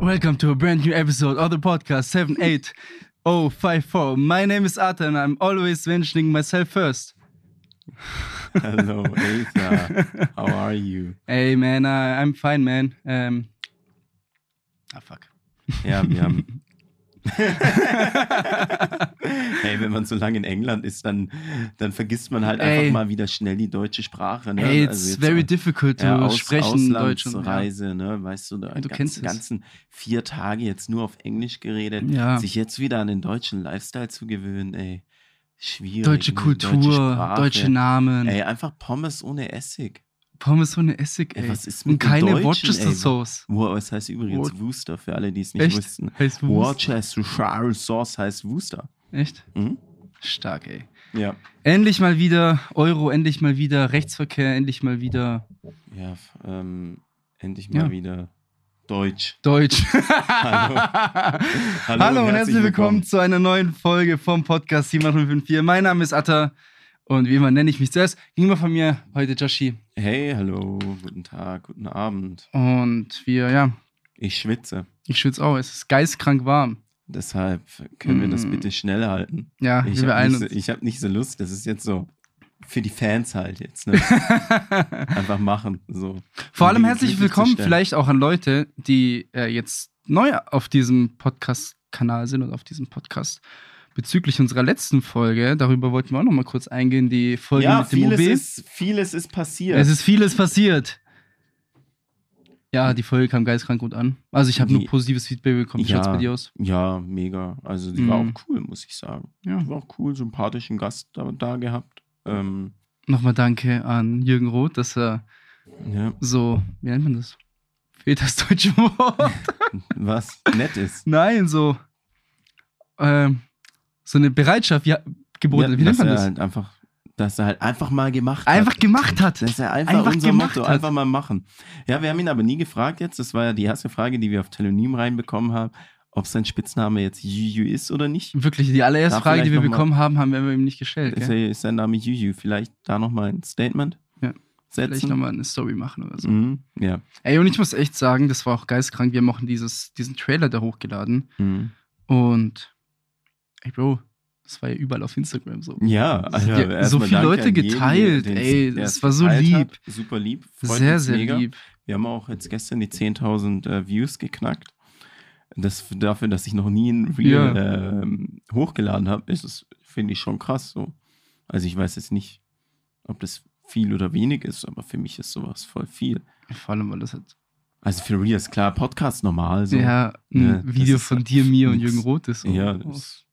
Welcome to a brand new episode of the podcast 78054. My name is Arthur and I'm always mentioning myself first. Hello, Asa. How are you? Hey man, uh, I'm fine, man. Um, ah, fuck. Ja, wir haben. Hey, wenn man so lange in England ist, dann, dann vergisst man halt Ey. einfach mal wieder schnell die deutsche Sprache. Ne? Hey, Also it's jetzt very difficult to ja, aus, sprechen Deutsch und. Auslandsreise, ne? Weißt du, da du ganz, kennst ganzen vier Tage jetzt nur auf Englisch geredet. Ja. Sich jetzt wieder an den deutschen Lifestyle zu gewöhnen, ey. Schwierig. Deutsche ne? Kultur, Sprache. deutsche Namen, Ey, einfach Pommes ohne Essig. Pommes ohne Essig, ey. Ey, was ist mit und keine Deutschen, Worcester ey? Sauce. Wo, es heißt übrigens Wo- Wooster, für alle, die es nicht Echt? wussten. Heißt? Worcestershire Sauce heißt Wooster. Echt? Mhm. Stark, ey. Ja. Endlich mal wieder Euro, endlich mal wieder Rechtsverkehr, endlich mal wieder Ja, ähm, endlich mal Ja. wieder Deutsch. Deutsch. Hallo. Hallo, und herzlich willkommen zu einer neuen Folge vom Podcast 7054. Mein Name ist Atta und wie immer nenne ich mich zuerst. Gegenüber von mir heute Joshi. Hey, hallo, guten Tag, guten Abend. Und wir, ja, Ich schwitze. ich schwitze auch. Es ist geistkrank warm. Deshalb können wir das Mm. bitte schnell halten. Ja, Ich habe nicht, so, ich hab nicht so Lust. Das ist jetzt so für die Fans halt jetzt. Ne? Einfach machen. So. Vor allem herzlich willkommen vielleicht auch an Leute, die äh, jetzt neu auf diesem Podcast-Kanal sind und auf diesem Podcast. Bezüglich unserer letzten Folge, darüber wollten wir auch noch mal kurz eingehen, die Folge Ja, mit dem vieles ist, vieles ist passiert. Es ist vieles passiert. Ja, die Folge kam geistkrank gut an. Also ich habe nur positives Feedback bekommen. Wie Ja. schaut's bei dir aus? Ja, mega. Also die war Mhm. auch cool, muss ich sagen. Ja. Die war auch cool, sympathischen Gast da, da gehabt. Ähm, Nochmal danke an Jürgen Roth, dass er ja, so, wie nennt man das? Fehlt das deutsche Wort? was nett ist. Nein, so, ähm, so eine Bereitschaft ja, geboten. Ja, wie nennt man das? Halt einfach, dass er halt einfach mal gemacht Einfach hat. gemacht hat. Das ist ja einfach, Einfach unser Motto, hat. einfach mal machen. Ja, wir haben ihn aber nie gefragt jetzt. Das war ja die erste Frage, die wir auf Telonym reinbekommen haben, ob sein Spitzname jetzt Juju ist oder nicht. Wirklich, die allererste Da Frage, die wir vielleicht mal- bekommen haben, haben wir ihm nicht gestellt. Ist, er, ist sein Name Juju? Vielleicht da nochmal ein Statement Ja. Vielleicht setzen? nochmal eine Story machen oder so. Mhm. Ja. Ey, und ich muss echt sagen, das war auch geistkrank. Wir haben auch dieses, diesen Trailer da hochgeladen. Mhm. Und, ey, Bro, das war ja überall auf Instagram so. Ja, also ja so viele Leute jeden, geteilt, den's- ey, das war so lieb. Hat. Super lieb. sehr, sehr mega. lieb. Wir haben auch jetzt gestern die 10.000 äh, Views geknackt. Das dafür, dass ich noch nie ein Reel ähm, hochgeladen habe, ist es, finde ich, schon krass so. Also ich weiß jetzt nicht, ob das viel oder wenig ist, aber für mich ist sowas voll viel. Vor allem, weil das hat. Also für Reels, klar, Podcast normal so. ja, ein ne, Video von halt dir, mir und. Jürgen Roth ist. So. Ja, das,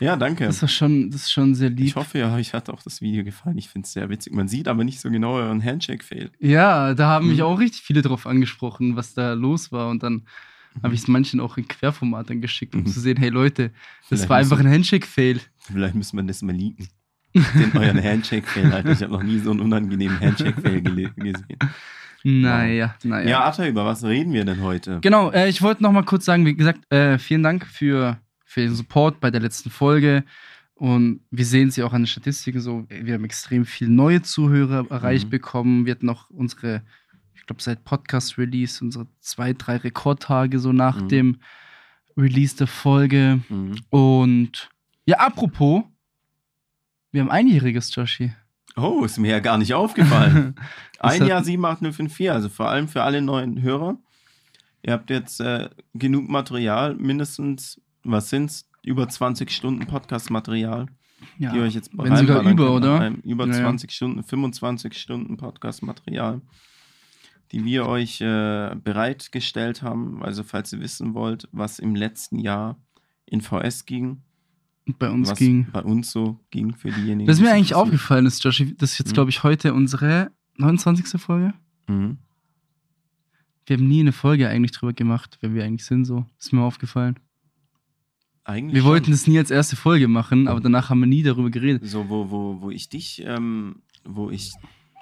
ja, danke. das war schon, das ist schon sehr lieb. Ich hoffe, ja, euch hat auch das Video gefallen. Ich finde es sehr witzig. Man sieht aber nicht so genau euren Handshake-Fail. Ja, da haben mich Mhm. auch richtig viele drauf angesprochen, was da los war. Und dann habe ich es manchen auch in Querformat dann geschickt, um Mhm. zu sehen, hey Leute, das Vielleicht war einfach ein Handshake-Fail. Vielleicht müssen wir das mal leaken. Den euren Handshake-Fail, Alter. Ich habe noch nie so einen unangenehmen Handshake-Fail gesehen. Naja, naja. Ja, Atta, über was reden wir denn heute? Genau, äh, ich wollte noch mal kurz sagen, wie gesagt, äh, vielen Dank für, für den Support bei der letzten Folge. Und wir sehen sie auch an den Statistiken so, wir haben extrem viele neue Zuhörer erreicht Mhm. bekommen. Wir hatten noch unsere, ich glaube, seit Podcast-Release, unsere zwei, drei Rekordtage so nach Mhm. dem Release der Folge. Mhm. Und ja, apropos, wir haben einjähriges, Joshi. Oh, ist mir ja gar nicht aufgefallen. Ein Jahr 78054, also vor allem für alle neuen Hörer. Ihr habt jetzt äh, genug Material, mindestens, was sind's? Über 20 Stunden Podcast-Material, ja. die euch jetzt wenn sogar über, oder? einem Über Ja, ja. 20 Stunden, 25 Stunden Podcast-Material, die wir euch äh, bereitgestellt haben. Also, falls ihr wissen wollt, was im letzten Jahr in VS ging, Und bei uns was ging. bei uns so ging für diejenigen. Das ist mir es eigentlich interessiert. aufgefallen ist, Joshi, das ist jetzt, Mhm. glaube ich, heute unsere 29. Folge. Mhm. Wir haben nie eine Folge eigentlich drüber gemacht, wer wir eigentlich sind, so. Ist mir aufgefallen. Eigentlich Wir schon. wollten das nie als erste Folge machen, aber danach haben wir nie darüber geredet. So, wo, wo, wo ich dich, ähm, wo ich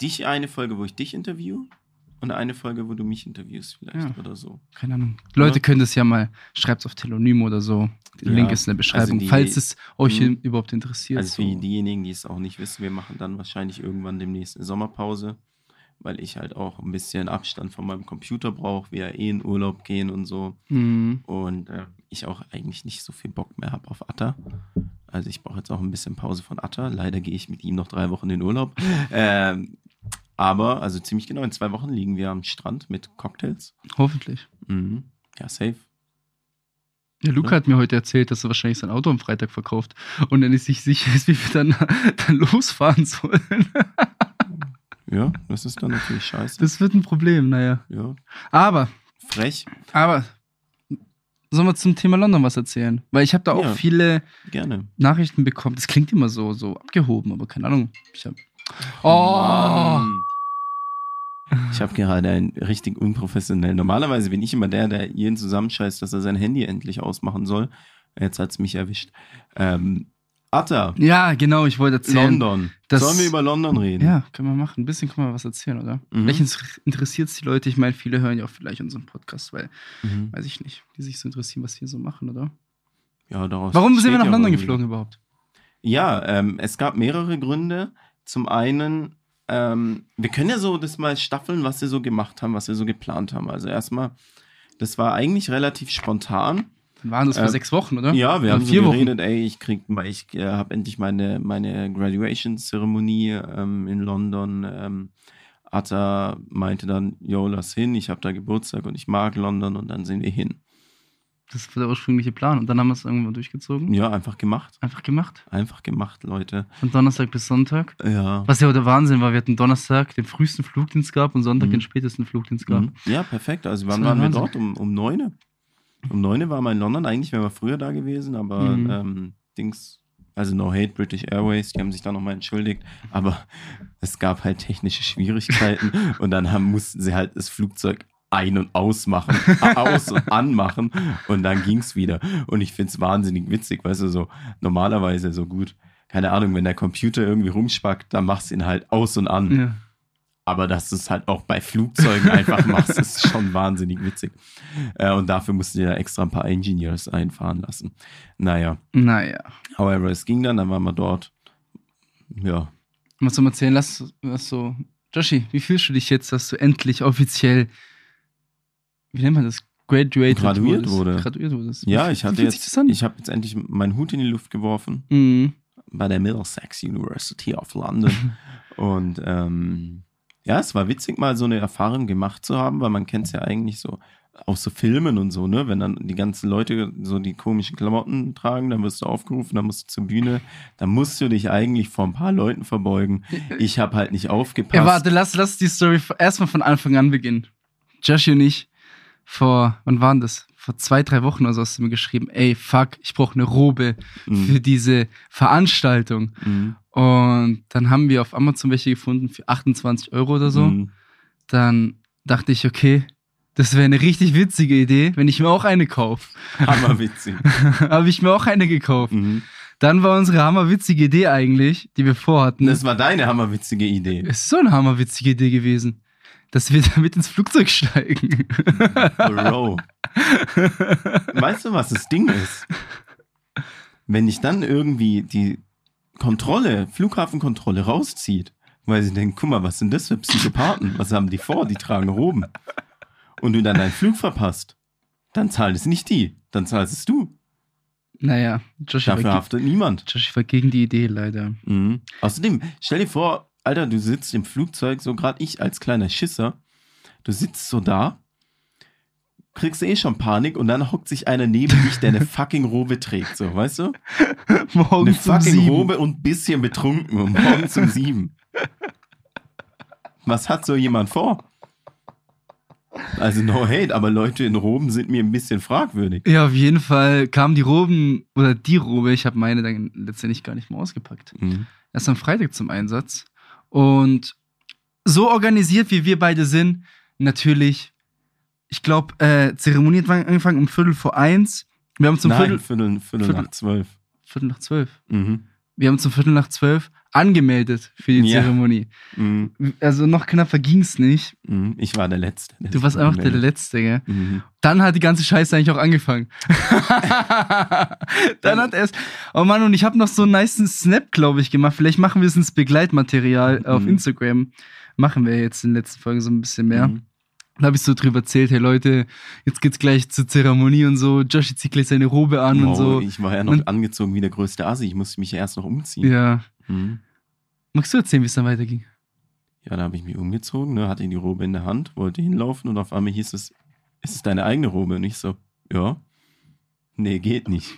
dich eine Folge, wo ich dich interview und eine Folge, wo du mich interviewst, vielleicht Ja. oder so. Keine Ahnung. Leute Ja. können das ja mal, schreibt's auf Telonym oder so. Der Ja, Link ist in der Beschreibung, also die- falls es euch Mhm. überhaupt interessiert. Also für so. diejenigen, die es auch nicht wissen, wir machen dann wahrscheinlich irgendwann demnächst eine Sommerpause, weil ich halt auch ein bisschen Abstand von meinem Computer brauche, wir ja eh in Urlaub gehen und so. Mhm. Und äh, ich auch eigentlich nicht so viel Bock mehr habe auf Atta. Also ich brauche jetzt auch ein bisschen Pause von Atta. Leider gehe ich mit ihm noch drei Wochen in Urlaub. ähm, aber, also ziemlich genau, in zwei Wochen liegen wir am Strand mit Cocktails. Hoffentlich. Mhm. Ja, safe. Ja, Luca hat mir heute erzählt, dass er wahrscheinlich sein Auto am Freitag verkauft und er nicht sich sicher ist, wie wir dann, dann losfahren sollen. Ja, das ist dann natürlich scheiße. Das wird ein Problem, naja. ja, Aber, frech, aber, sollen wir zum Thema London was erzählen? Weil ich habe da auch Ja. viele gerne. Nachrichten bekommen. Das klingt immer so, so abgehoben, aber keine Ahnung. Ich hab, oh! Mann. Ich habe gerade einen richtig unprofessionellen. Normalerweise bin ich immer der, der jeden zusammenscheißt, dass er sein Handy endlich ausmachen soll. Jetzt hat's mich erwischt. Ähm, Atta, Ja, genau, ich wollte erzählen. London. Das- Sollen wir über London reden? Ja, können wir machen. Ein bisschen können wir was erzählen, oder? Mhm. Vielleicht interessiert es die Leute. Ich meine, viele hören ja auch vielleicht unseren Podcast, weil, Mhm. weiß ich nicht, die sich so interessieren, was wir so machen, oder? ja daraus Warum sind wir nach ja London geflogen überhaupt? Ja, ähm, es gab mehrere Gründe. Zum einen, ähm, wir können ja so das mal staffeln, was wir so gemacht haben, was wir so geplant haben. Also erstmal, das war eigentlich relativ spontan. Dann waren das vor Äh, sechs Wochen, oder? Ja, wir Oder haben vier so Wochen. geredet, ey, ich krieg, ich äh, habe endlich meine, meine Graduation-Zeremonie ähm, in London. Ähm, Atta meinte dann, yo, lass hin, ich habe da Geburtstag und ich mag London und dann sind wir hin. Das war der ursprüngliche Plan. Und dann haben wir es irgendwann durchgezogen. Ja, einfach gemacht. Einfach gemacht. Einfach gemacht, Leute. Von Donnerstag bis Sonntag. Ja. Was ja der Wahnsinn war, wir hatten Donnerstag den frühesten Flugdienst gehabt und Sonntag Mhm. den spätesten Flugdienst gehabt. Mhm. Ja, perfekt. Also wann waren wir dort? Um, um neune. Um neune waren wir in London. Eigentlich wären wir früher da gewesen, aber Mhm. ähm, Dings, also no hate British Airways, die haben sich da nochmal entschuldigt, aber es gab halt technische Schwierigkeiten und dann haben, mussten sie halt das Flugzeug ein- und ausmachen, aus- und anmachen und dann ging's wieder. Und ich find's wahnsinnig witzig, weißt du, so normalerweise so gut, keine Ahnung, wenn der Computer irgendwie rumspackt, dann machst du ihn halt aus und an. Ja. Aber dass du es halt auch bei Flugzeugen einfach machst, ist schon wahnsinnig witzig. Äh, und dafür musst du dir extra ein paar Engineers einfahren lassen. Naja, Naja. however, es ging dann, dann waren wir dort. Ja, soll man erzählen? Lass, lass so. Joshi, wie fühlst du dich jetzt, dass du endlich offiziell, wie nennt man das? Graduated Graduiert wurdest? wurde. Graduiert wurdest. ja ich hatte jetzt, ich habe jetzt endlich meinen Hut in die Luft geworfen Mhm. bei der Middlesex University of London. und ähm, ja, es war witzig, mal so eine Erfahrung gemacht zu haben, weil man kennt es ja eigentlich so aus so Filmen und so, ne? Wenn dann die ganzen Leute so die komischen Klamotten tragen, dann wirst du aufgerufen, dann musst du zur Bühne, dann musst du dich eigentlich vor ein paar Leuten verbeugen. Ich habe halt nicht aufgepasst. Ja, warte, lass, lass die Story erstmal von Anfang an beginnen. Joshi und ich, vor, wann waren das? Vor zwei, drei Wochen oder so hast du mir geschrieben, ey, fuck, ich brauche eine Robe Mhm. für diese Veranstaltung. Mhm. Und dann haben wir auf Amazon welche gefunden für 28 Euro oder so. Mhm. Dann dachte ich, okay, das wäre eine richtig witzige Idee, wenn ich mir auch eine kaufe. Hammerwitzig. Habe ich mir auch eine gekauft. Mhm. Dann war unsere hammerwitzige Idee eigentlich, die wir vorhatten. Das war deine hammerwitzige Idee. es ist so eine hammerwitzige Idee gewesen, dass wir damit ins Flugzeug steigen. Bro. Weißt du, was das Ding ist? Wenn dich dann irgendwie die Kontrolle, Flughafenkontrolle rauszieht, weil sie denken, guck mal, was sind das für Psychopathen? Was haben die vor? Die tragen Roben. Und du dann deinen Flug verpasst, dann zahlt es nicht die, dann zahlst es du. naja, Joshi war, Dafür haftet niemand. Joshi war gegen die Idee leider. Mhm. Außerdem, stell dir vor, Alter, du sitzt im Flugzeug, so gerade ich als kleiner Schisser, du sitzt so da, kriegst eh schon Panik und dann hockt sich einer neben dich, der eine fucking Robe trägt, so, weißt du? Eine Morgens um fucking sieben. Robe und ein bisschen betrunken um morgens um sieben. Was hat so jemand vor? Also no hate, aber Leute in Roben sind mir ein bisschen fragwürdig. Ja, auf jeden Fall kamen die Roben, oder die Robe, ich habe meine dann letztendlich gar nicht mehr ausgepackt. Mhm. erst am Freitag zum Einsatz. Und so organisiert, wie wir beide sind, natürlich, ich glaube, äh, Zeremonie hat angefangen um Viertel vor eins. Wir haben zum Nein, Viertel, Viertel, Viertel, Viertel- nach zwölf. Viertel nach zwölf. Mhm. Wir haben zum Viertel nach zwölf angemeldet für die Ja. Zeremonie. Mhm. Also noch knapper ging's nicht. Mhm. Ich war der Letzte. der Du warst einfach der Letzte, gell? Mhm. Dann hat die ganze Scheiße eigentlich auch angefangen. Dann hat erst, oh Mann, und ich habe noch so einen nice Snap, glaube ich, gemacht. Vielleicht machen wir es ins Begleitmaterial auf Mhm. Instagram. machen wir jetzt in den letzten Folgen so ein bisschen mehr. Da habe ich so drüber erzählt, hey Leute, jetzt geht's gleich zur Zeremonie und so. Joshi zieht gleich seine Robe an und Oh, so. Ich war ja noch Und- angezogen wie der größte Asi. Ich musste mich ja erst noch umziehen. Ja. Mhm. Magst du erzählen, wie es dann weiterging? Ja, da habe ich mich umgezogen, ne, hatte die Robe in der Hand, wollte hinlaufen und auf einmal hieß es, ist es deine eigene Robe? Und ich so, ja. Nee, geht nicht.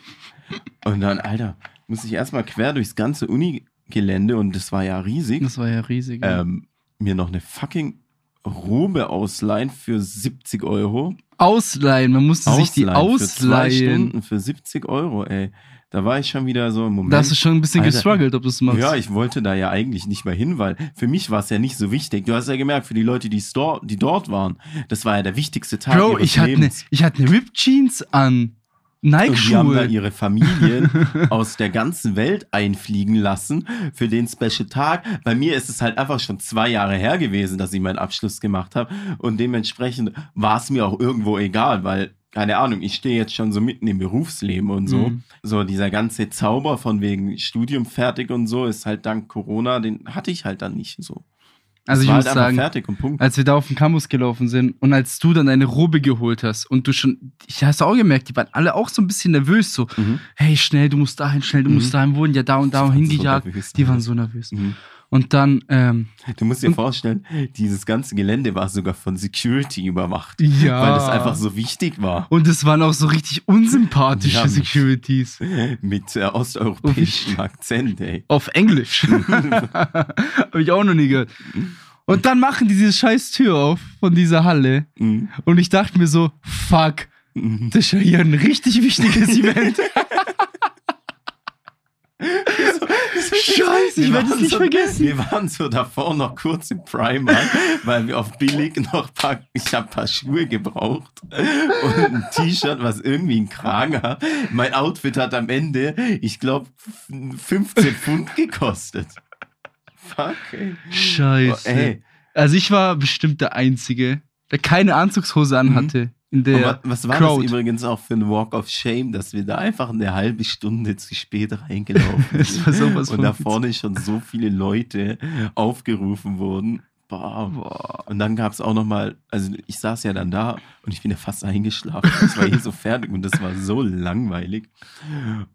Und dann, Alter, musste ich erstmal quer durchs ganze Uni-Gelände und das war ja riesig, Das war ja riesig. ja. ähm, mir noch eine fucking Robe ausleihen für 70 Euro. Ausleihen, man musste sich die Für zwei ausleihen. Stunden für 70 Euro, ey. Da war ich schon wieder so im Moment. Da hast du schon ein bisschen Alter, gestruggelt, ob du es machst. Ja, ich wollte da ja eigentlich nicht mehr hin, weil für mich war es ja nicht so wichtig. Du hast ja gemerkt, für die Leute, die, store, die dort waren, das war ja der wichtigste Tag Bro, ihres ich hatte, ne, Lebens. ich hatte ne Ripped Jeans an. Und die haben da Nike-Schuhe. ihre Familien aus der ganzen Welt einfliegen lassen für den Special Tag. Bei mir ist es halt einfach schon zwei Jahre her gewesen, dass ich meinen Abschluss gemacht habe. Und dementsprechend war es mir auch irgendwo egal, weil, keine Ahnung, ich stehe jetzt schon so mitten im Berufsleben und so. Mhm. So dieser ganze Zauber von wegen Studium fertig und so ist halt dank Corona, den hatte ich halt dann nicht so. Also ich muss halt sagen, als wir da auf den Campus gelaufen sind und als du dann deine Robe geholt hast und du schon, ich hast auch gemerkt, die waren alle auch so ein bisschen nervös, so, Mhm. hey, schnell, du musst dahin, schnell, du Mhm. musst dahin, wurden ja da und da so hingejagt. nervös, die waren so nervös. Mhm. Und dann, ähm, Du musst dir vorstellen, dieses ganze Gelände war sogar von Security überwacht. ja. Weil das einfach so wichtig war. Und es waren auch so richtig unsympathische Ja. Securities. Mit äh, osteuropäischem Akzent, ey. Auf Englisch. Hab ich auch noch nie gehört. Und dann machen die diese scheiß Tür auf von dieser Halle. Mhm. Und ich dachte mir so, fuck, Mhm. das ist ja hier ein richtig wichtiges Event. Scheiße, ich werde es nicht so, vergessen. Wir waren so davor noch kurz im Primark, weil wir auf billig noch ein paar, ich habe ein paar Schuhe gebraucht und ein T-Shirt, was irgendwie einen Kragen hat. Mein Outfit hat am Ende, ich glaube, 15 Pfund gekostet. Fuck, ey. Oh, Scheiße. ey. Also ich war bestimmt der Einzige, der keine Anzugshose Mhm. anhatte. Der was, was war Crowd. das übrigens auch für ein Walk of Shame, dass wir da einfach eine halbe Stunde zu spät reingelaufen Das sind und da vorne schon so viele Leute aufgerufen wurden. Boah. Boah. Und dann gab es auch noch mal, also ich saß ja dann da und ich bin ja fast eingeschlafen. Ich war eh so fertig und das war so langweilig.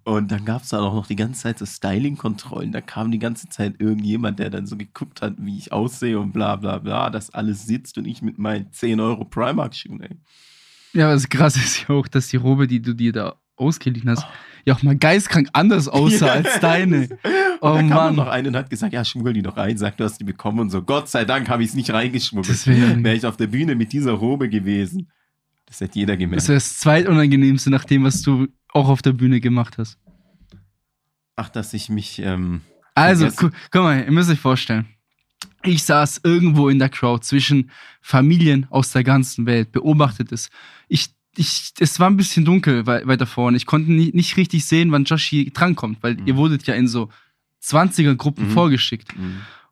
Und dann gab es dann auch noch die ganze Zeit so Styling-Kontrollen. Da kam die ganze Zeit irgendjemand, der dann so geguckt hat, wie ich aussehe und bla bla bla, dass alles sitzt und ich mit meinen 10 Euro Primark-Schuhen, ey. Ja, das krasse ist ja auch, dass die Robe, die du dir da ausgeliehen hast, ja auch mal geistkrank anders aussah Ja. als deine. Und Oh da kam Mann. noch einer und hat gesagt, ja, schmuggel die doch rein, sagt, du hast die bekommen und so. Gott sei Dank habe ich es nicht reingeschmuggelt. Das wäre Wäre ich auf der Bühne mit dieser Robe gewesen. Das hätte jeder gemerkt. das, wär das zweitunangenehmste nach dem, was du auch auf der Bühne gemacht hast. Ach, dass ich mich, ähm, Also, guck mal, ihr müsst euch vorstellen. Ich saß irgendwo in der Crowd zwischen Familien aus der ganzen Welt, beobachtet es. Ich, ich, es war ein bisschen dunkel wei- weiter vorne. Ich konnte nie, nicht richtig sehen, wann Joshi drankommt, weil Mhm. ihr wurdet ja in so 20er-Gruppen Mhm. vorgeschickt. mh.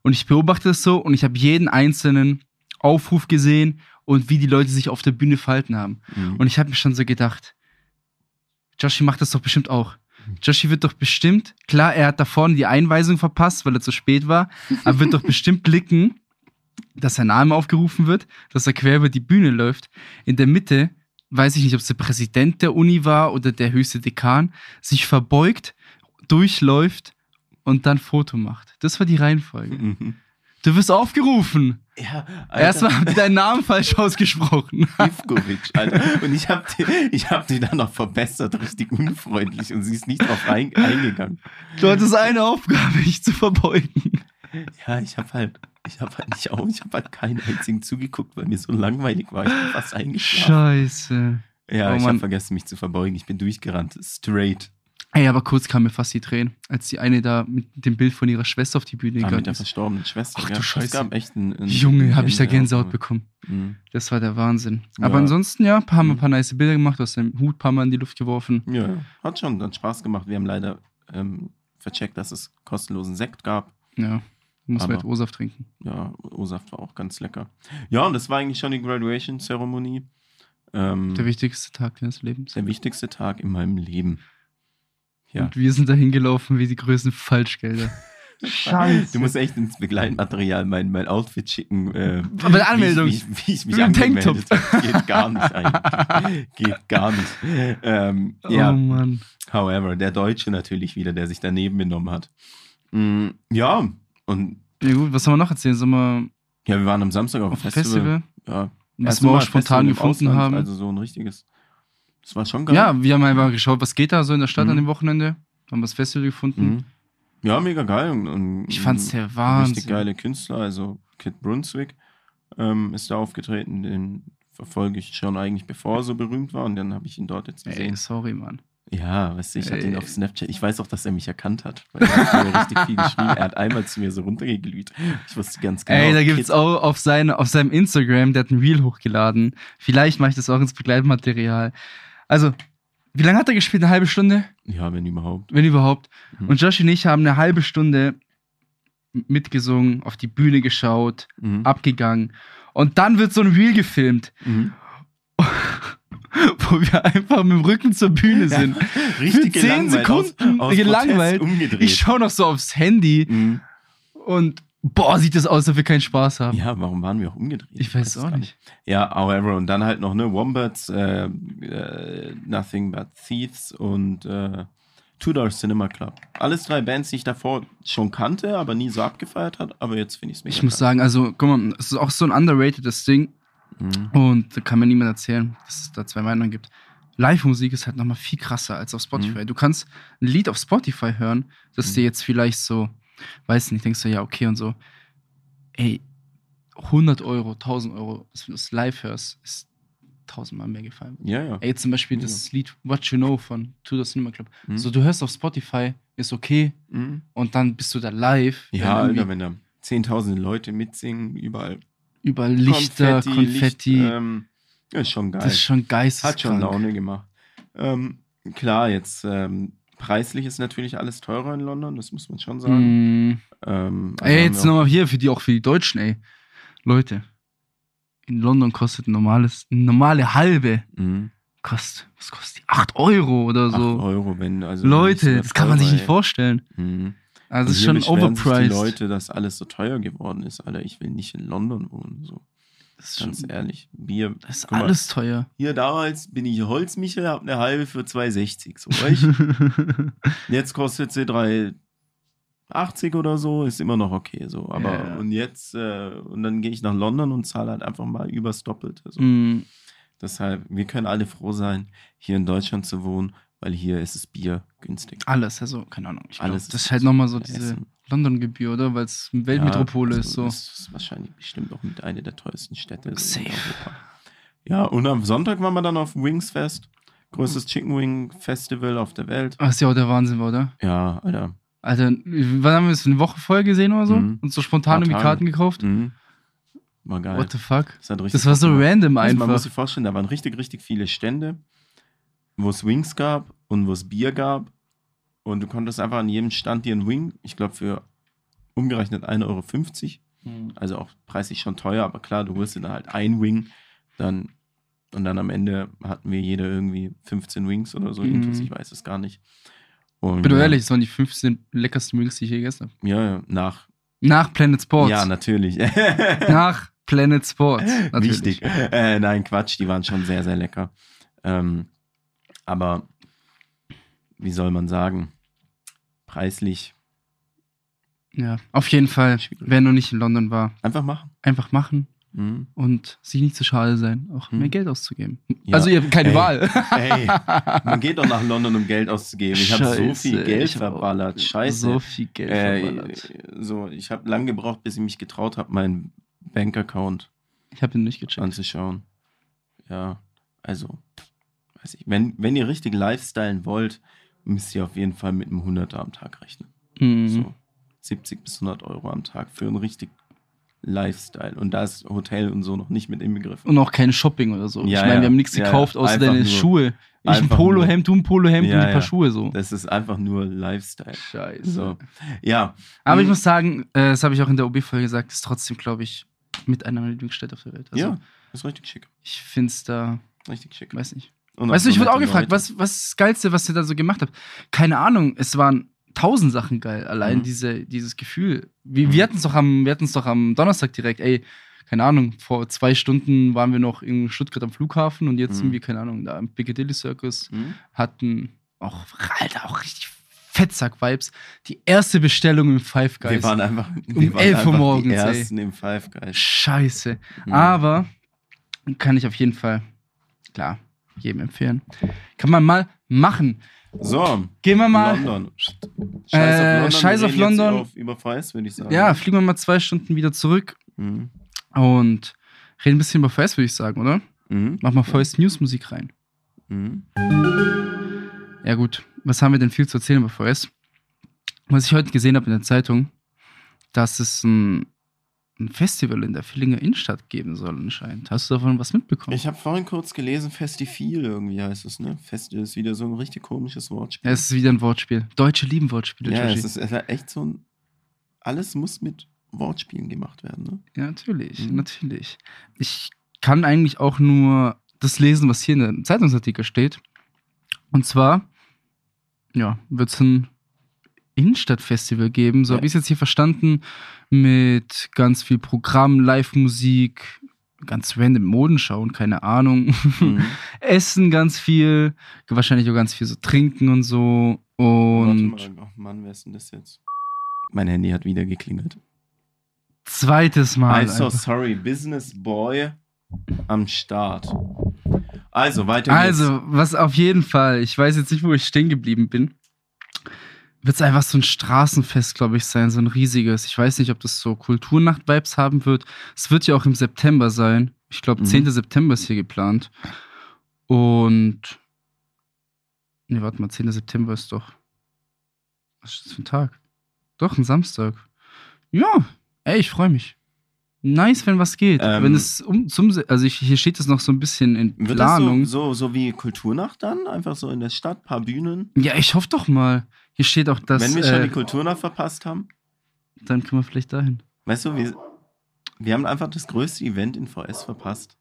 Und ich beobachte es so und ich habe jeden einzelnen Aufruf gesehen und wie die Leute sich auf der Bühne verhalten haben. Mhm. Und ich habe mir schon so gedacht, Joshi macht das doch bestimmt auch. Joshi wird doch bestimmt, klar, er hat da vorne die Einweisung verpasst, weil er zu spät war, aber wird doch bestimmt blicken, dass sein Name aufgerufen wird, dass er quer über die Bühne läuft. In der Mitte, weiß ich nicht, ob es der Präsident der Uni war oder der höchste Dekan, sich verbeugt, durchläuft und dann Foto macht. Das war die Reihenfolge. Mhm. Du wirst aufgerufen. Ja, Erstmal haben die deinen Namen falsch ausgesprochen. Ivkovic, Alter. Und ich habe die, ich hab die dann noch verbessert, richtig unfreundlich. Und sie ist nicht drauf ein, eingegangen. Du hattest eine Aufgabe, dich zu verbeugen. Ja, ich habe halt, ich habe halt nicht auf, ich habe halt keinen einzigen zugeguckt, weil mir so langweilig war. Ich bin fast eingeschlafen. Scheiße. Ja, Oh ich habe vergessen, mich zu verbeugen. Ich bin durchgerannt. Straight. Ey, aber kurz kam mir fast die Tränen, als die eine da mit dem Bild von ihrer Schwester auf die Bühne Ah, gegangen mit der ist. verstorbenen Schwester. Ach du ja. Scheiße. Es gab echt einen, einen Junge, habe ich da Gänsehaut aber- bekommen. Mhm. Das war der Wahnsinn. Aber Ja. ansonsten, ja, haben wir ein Mhm. paar nice Bilder gemacht, aus dem Hut ein paar Mal in die Luft geworfen. Ja, hat schon dann Spaß gemacht. Wir haben leider ähm, vercheckt, dass es kostenlosen Sekt gab. Ja, muss man Aber- mit O-Saft trinken. Ja, O-Saft war auch ganz lecker. Ja, und das war eigentlich schon die Graduation-Zeremonie. Ähm, Der wichtigste Tag deines Lebens. der wichtigste Tag in meinem Leben. Ja. Und wir sind da hingelaufen wie die größten Falschgelder. Scheiße. Du musst echt ins Begleitmaterial mein, mein Outfit schicken. Äh, Aber eine Anmeldung. Wie ich, wie, wie ich mich angemeldet habe. Geht gar nicht eigentlich. Geht gar nicht. Ähm, ja, Oh Mann. however, der Deutsche natürlich wieder, der sich daneben benommen hat. Mm, ja, und Ja gut, was soll man noch erzählen? Sollen wir ja, wir waren am Samstag auf, auf dem dem Festival? Ja, Was Erste wir auch spontan Festival gefunden Ausland, haben. Also so ein richtiges. Das war schon geil. ja, wir haben einfach geschaut, was geht da so in der Stadt Mhm. an dem Wochenende. Haben das Festival gefunden. Mhm. Ja, mega geil. Und, und Ich fand's der Richtig Wahnsinn. geile Künstler, also Kid Brunswick ähm, ist da aufgetreten. Den verfolge ich schon eigentlich, bevor er so berühmt war. Und dann habe ich ihn dort jetzt Ey, gesehen. sorry, Mann. Ja, weißt du, ich hatte ihn Ey. auf Snapchat. Ich weiß auch, dass er mich erkannt hat. Weil er hat mir richtig viel geschrieben. Er hat einmal zu mir so runtergeglüht. Ich wusste ganz genau. Ey, da gibt's auch auf, seine, auf seinem Instagram, der hat ein Reel hochgeladen. Vielleicht mache ich das auch ins Begleitmaterial. Also, wie lange hat er gespielt? Eine halbe Stunde? Ja, wenn überhaupt. Wenn überhaupt. Mhm. Und Josh und ich haben eine halbe Stunde mitgesungen, auf die Bühne geschaut, Mhm. abgegangen. Und dann wird so ein Reel gefilmt, Mhm. wo wir einfach mit dem Rücken zur Bühne sind. Richtig Für 10 gelangweilt, aus- Sekunden aus gelangweilt. Ich schaue noch so aufs Handy Mhm. und boah, sieht das aus, als ob wir keinen Spaß haben. Ja, warum waren wir auch umgedreht? ich weiß es auch nicht. Ja, however, und dann halt noch, ne, Wombats, äh, äh, Nothing But Thieves und äh, Two Door Cinema Club. Alles drei Bands, die ich davor schon kannte, aber nie so abgefeiert hat, aber jetzt finde ich es mega Ich muss sagen, also, guck mal, es ist auch so ein underratedes Ding Mhm. und da kann mir niemand erzählen, dass es da zwei Meinungen gibt. Live-Musik ist halt nochmal viel krasser als auf Spotify. Du kannst ein Lied auf Spotify hören, das Mhm. dir jetzt vielleicht so, weiß nicht, denkst du, ja, okay und so. Ey, 100 Euro, 1000 Euro, dass du das live hörst, ist tausendmal mehr gefallen. Ja, ja. Ey, zum Beispiel Ja. das Lied What You Know von To The Cinema Club. Mhm. So, du hörst auf Spotify, ist okay, Mhm. und dann bist du da live. Ja, wenn Alter, wenn da zehntausende Leute mitsingen, überall Überall Lichter, Konfetti. Licht, ähm, ist schon geil. das ist schon geisteskrank. Hat schon Laune gemacht. Ähm, klar, jetzt ähm, preislich ist natürlich alles teurer in London, das muss man schon sagen. Mm. Ähm, also Ey, jetzt nochmal hier für die, auch für die Deutschen, ey. Leute, in London kostet ein normales, eine normale halbe, Mhm. kostet, was kostet die? 8 Euro oder Acht so. Euro, wenn also Leute, das kann man sich nicht ey. vorstellen. Mhm. Also, das ist schon beschweren sich overpriced. Die Leute, dass alles so teuer geworden ist, Alter. Ich will nicht in London wohnen, so ganz ehrlich. Bier. das ist mal, alles teuer. Hier damals bin ich Holzmichel, hab eine halbe für 2,60. So? Jetzt kostet sie 3,80 oder so, ist immer noch okay. So. Aber Ja. und jetzt, äh, und dann gehe ich nach London und zahle halt einfach mal übers Doppelte. So. Mm, Deshalb, wir können alle froh sein, hier in Deutschland zu wohnen, weil hier ist das Bier günstig. alles, also, keine Ahnung. Ich glaub, Alles das ist ist halt nochmal so diese. London-Gebühr, oder? Weil es eine Weltmetropole Ja, ist. So. Das ist wahrscheinlich bestimmt auch mit einer der teuersten Städte so in Safe. Europa. Ja, und am Sonntag waren wir dann auf Wings Fest. Größtes Chicken Wing Festival auf der Welt. Was ja auch der Wahnsinn war, oder? Ja, Alter. Alter, wann haben wir es? Eine Woche vorher gesehen oder so? Mhm. Und so spontan irgendwie. Karten gekauft? Mhm. War geil. What the fuck? Das, Das war so random Also man muss einfach. sich vorstellen, da waren richtig, richtig viele Stände, wo es Wings gab und wo es Bier gab. Und du konntest einfach an jedem Stand dir einen Wing, ich glaube für umgerechnet 1,50 Euro, also auch preislich schon teuer, aber klar, du holst dir dann halt ein Wing, dann und dann am Ende hatten wir jeder irgendwie 15 Wings oder so, Mhm. ich weiß es gar nicht. Und, Bin du ja, ehrlich, das waren die 15 leckersten Wings, die ich je gegessen habe. Ja, ja, nach. Nach Planet Sports. Ja, natürlich. Nach Planet Sports. Natürlich. Wichtig. Äh, nein, Quatsch, die waren schon sehr, sehr lecker. Ähm, aber wie soll man sagen? Preislich Ja, auf jeden Fall, wer noch nicht in London war, einfach machen. einfach machen Mhm. und sich nicht zu schade sein, auch Hm. mehr Geld auszugeben. Ja. Also ihr habt keine Ey, Wahl. ey, Man geht doch nach London, um Geld auszugeben. Ich habe so viel Geld verballert. Scheiße. So viel Geld verballert. äh, so, ich habe lange gebraucht, bis ich mich getraut habe, meinen Bankaccount Ich habe ihn nicht gecheckt. anzuschauen. Ja, also, weiß ich. Wenn, wenn ihr richtig lifestylen wollt, müsst ihr auf jeden Fall mit einem 100er am Tag rechnen. Mhm. So 70 bis 100 Euro am Tag für einen richtig Lifestyle. Und da ist Hotel und so noch nicht mit inbegriffen. Und auch kein Shopping oder so. Ja, ich meine, ja. wir haben nichts Ja, gekauft, außer deine nur- Schuhe. Ich ein Polohemd, du ein Polohemd und ein paar. Schuhe so. Das ist einfach nur Lifestyle. Scheiße. So. Ja. Aber ich Mhm. muss sagen, äh, das habe ich auch in der OB-Folge gesagt, ist trotzdem, glaube ich, mit einer meiner Lieblingsstädte auf der Welt. Also, ja, ist richtig schick. Ich finde es da, Richtig schick. weiß nicht. Weißt du, ich wurde auch gefragt, Leute. was, was ist das Geilste, was ihr da so gemacht habt? Keine Ahnung, es waren tausend Sachen geil. Allein Mhm. diese, dieses Gefühl. Wir, Mhm. wir hatten es doch am, wir doch am Donnerstag direkt, ey, keine Ahnung, vor zwei Stunden waren wir noch in Stuttgart am Flughafen und jetzt Mhm. sind wir, keine Ahnung, da im Piccadilly Circus, Hm? hatten auch, Alter, auch richtig Fettsack-Vibes. Die erste Bestellung im Five Guys. Wir waren einfach, Um waren 11 Uhr morgens, die ey. ersten im Five Guys. Scheiße. Mhm. Aber kann ich auf jeden Fall, klar, jedem empfehlen. Kann man mal machen. So, Gehen wir mal. London. Äh, Scheiß auf reden jetzt London. Auf, über Fives, würde ich sagen. Ja, fliegen wir mal zwei Stunden wieder zurück Mhm. und reden ein bisschen über Fest, würde ich sagen, oder? Mhm. Mach mal Fest News Musik rein. Mhm. Ja, gut. Was haben wir denn viel zu erzählen über Fest? Was ich heute gesehen habe in der Zeitung, dass es ein, ein Festival in der Villinger Innenstadt geben soll, anscheinend. Hast du davon was mitbekommen? Ich habe vorhin kurz gelesen, Festifil irgendwie heißt es, ne? Fest ist wieder so ein richtig komisches Wortspiel. ja, es ist wieder ein Wortspiel. Deutsche lieben Wortspiele, ja, es ist, es ist echt so ein. Alles muss mit Wortspielen gemacht werden, ne? Ja, natürlich, Mhm. natürlich. Ich kann eigentlich auch nur das lesen, was hier in dem Zeitungsartikel steht. Und zwar, ja, wird es ein Innenstadtfestival geben, so Ja. habe ich es jetzt hier verstanden, mit ganz viel Programm, Live-Musik, ganz random Modenschauen, keine Ahnung. Mhm. Essen ganz viel, wahrscheinlich auch ganz viel so trinken und so. Und Warte mal, oh Mann, wer ist denn das jetzt? Mein Handy hat wieder geklingelt. zweites Mal. I'm so sorry, Business Boy am Start. Also, weiter geht's. Also, was auf jeden Fall, ich weiß jetzt nicht, wo ich stehen geblieben bin, wird es einfach so ein Straßenfest, glaube ich, sein, so ein riesiges. Ich weiß nicht, ob das so Kulturnacht-Vibes haben wird. Es wird ja auch im September sein. Ich glaube, Mhm. 10. September ist hier geplant. Und. Ne, warte mal, 10. September ist doch. Was ist das für ein Tag? Doch, ein Samstag. Ja, ey, ich freue mich. Nice, wenn was geht. Ähm, wenn es um zum. Also, ich, hier steht es noch so ein bisschen in Planung. das so, so, so wie Kulturnacht dann? Einfach so in der Stadt, paar Bühnen? Ja, ich hoffe doch mal. Hier steht auch, dass. Wenn wir schon äh, die Kulturnacht verpasst haben? dann können wir vielleicht dahin. Weißt du, wir, wir haben einfach das größte Event in VS verpasst.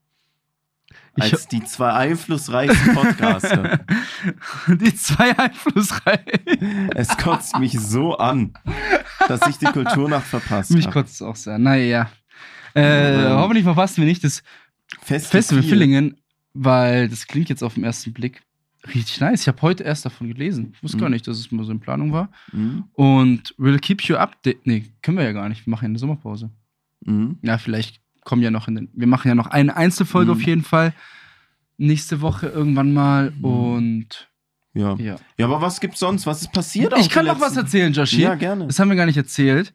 Ich- Als die zwei einflussreichsten Podcaster. die zwei einflussreich. es kotzt mich so an, dass ich die Kulturnacht verpasst Mich habe. kotzt es auch sehr. Naja. Äh, Ähm, hoffentlich verpassen wir nicht das Festival, Festival Villingen, weil das klingt jetzt auf den ersten Blick richtig nice. Ich habe heute erst davon gelesen. Ich wusste Mhm. gar nicht, dass es mal so in Planung war. Mhm. Und We'll Keep You Update. Nee, können wir ja gar nicht. Wir machen ja eine Sommerpause. Mhm. Ja, vielleicht kommen ja noch in den. Wir machen ja noch eine Einzelfolge Mhm. auf jeden Fall. Nächste Woche irgendwann mal. Mhm. Und Ja. ja. ja, aber was gibt's sonst? Was ist passiert? Ich kann noch was erzählen, Joshi. Ja, gerne. Das haben wir gar nicht erzählt.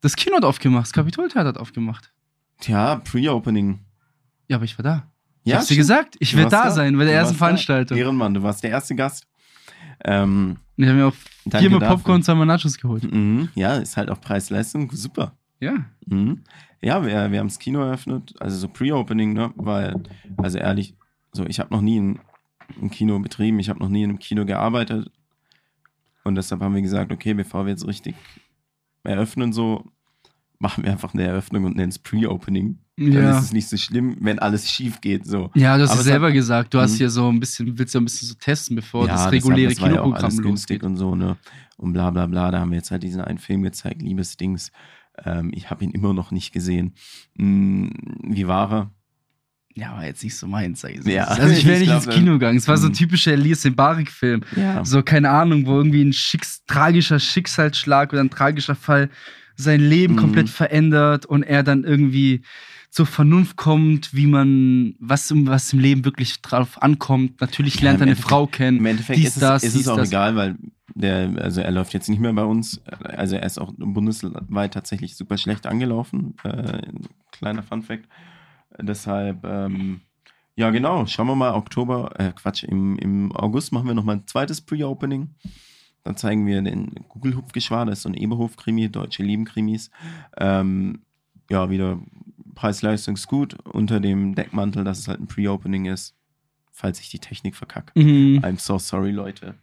Das Kino hat aufgemacht, das Kapitoltheater hat aufgemacht. Tja, Pre-Opening. Ja, aber ich war da. Ich Ja, hab's dir stimmt. gesagt, ich werde warst da sein bei der Du ersten warst da. Veranstaltung. Ehrenmann, du warst der erste Gast. Ähm, Wir haben ja auch viermal. Popcorn, zweimal Nachos geholt. Mhm. Ja, ist halt auch Preis-Leistung. Super. Ja. Mhm. Ja, wir, wir haben das Kino eröffnet, also so Pre-Opening, ne? Weil, also ehrlich, so ich habe noch nie ein, ein Kino betrieben, ich habe noch nie in einem Kino gearbeitet. Und deshalb haben wir gesagt, okay, bevor wir jetzt richtig eröffnen, so, machen wir einfach eine Eröffnung und nennen es Pre-Opening. Dann Ja. ist es nicht so schlimm, wenn alles schief geht. So. Ja, du hast Aber es selber hat- gesagt, du hast Mhm. hier so ein bisschen, willst ja ein bisschen so testen, bevor das deshalb, reguläre das ja auch Kinoprogramm günstig losgeht. und so, ne? Und bla bla bla. Da haben wir jetzt halt diesen einen Film gezeigt, Liebesdings. Ähm, ich habe ihn immer noch nicht gesehen. Hm, wie war er? Ja, war jetzt nicht so meins, sag ich so. Ja, Also ich wäre ich nicht ins glaub, Kino gegangen. Es war so ein mhm. typischer Elias Mbarek-Film. Ja. So, keine Ahnung, wo irgendwie ein Schicks tragischer Schicksalsschlag oder ein tragischer Fall sein Leben Mhm. komplett verändert und er dann irgendwie zur Vernunft kommt, wie man, was, im- was im Leben wirklich drauf ankommt. Natürlich Ja, lernt er im eine Frau kennen. Im Endeffekt dies, ist es, das, ist es auch das. egal, weil der, also er läuft jetzt nicht mehr bei uns. Also er ist auch bundesweit tatsächlich super schlecht angelaufen. Äh, kleiner Funfact. Deshalb, ähm, ja genau, schauen wir mal, Oktober, äh, Quatsch, im, im August machen wir nochmal ein zweites Pre-Opening. Dann zeigen wir den Google-Hupfgeschwader, das ist so ein Eberhof-Krimi, deutsche Lieben-Krimis. Ähm, ja, wieder Preis-Leistung ist gut, unter dem Deckmantel, dass es halt ein Pre-Opening ist, falls ich die Technik verkacke. Mhm. I'm so sorry, Leute.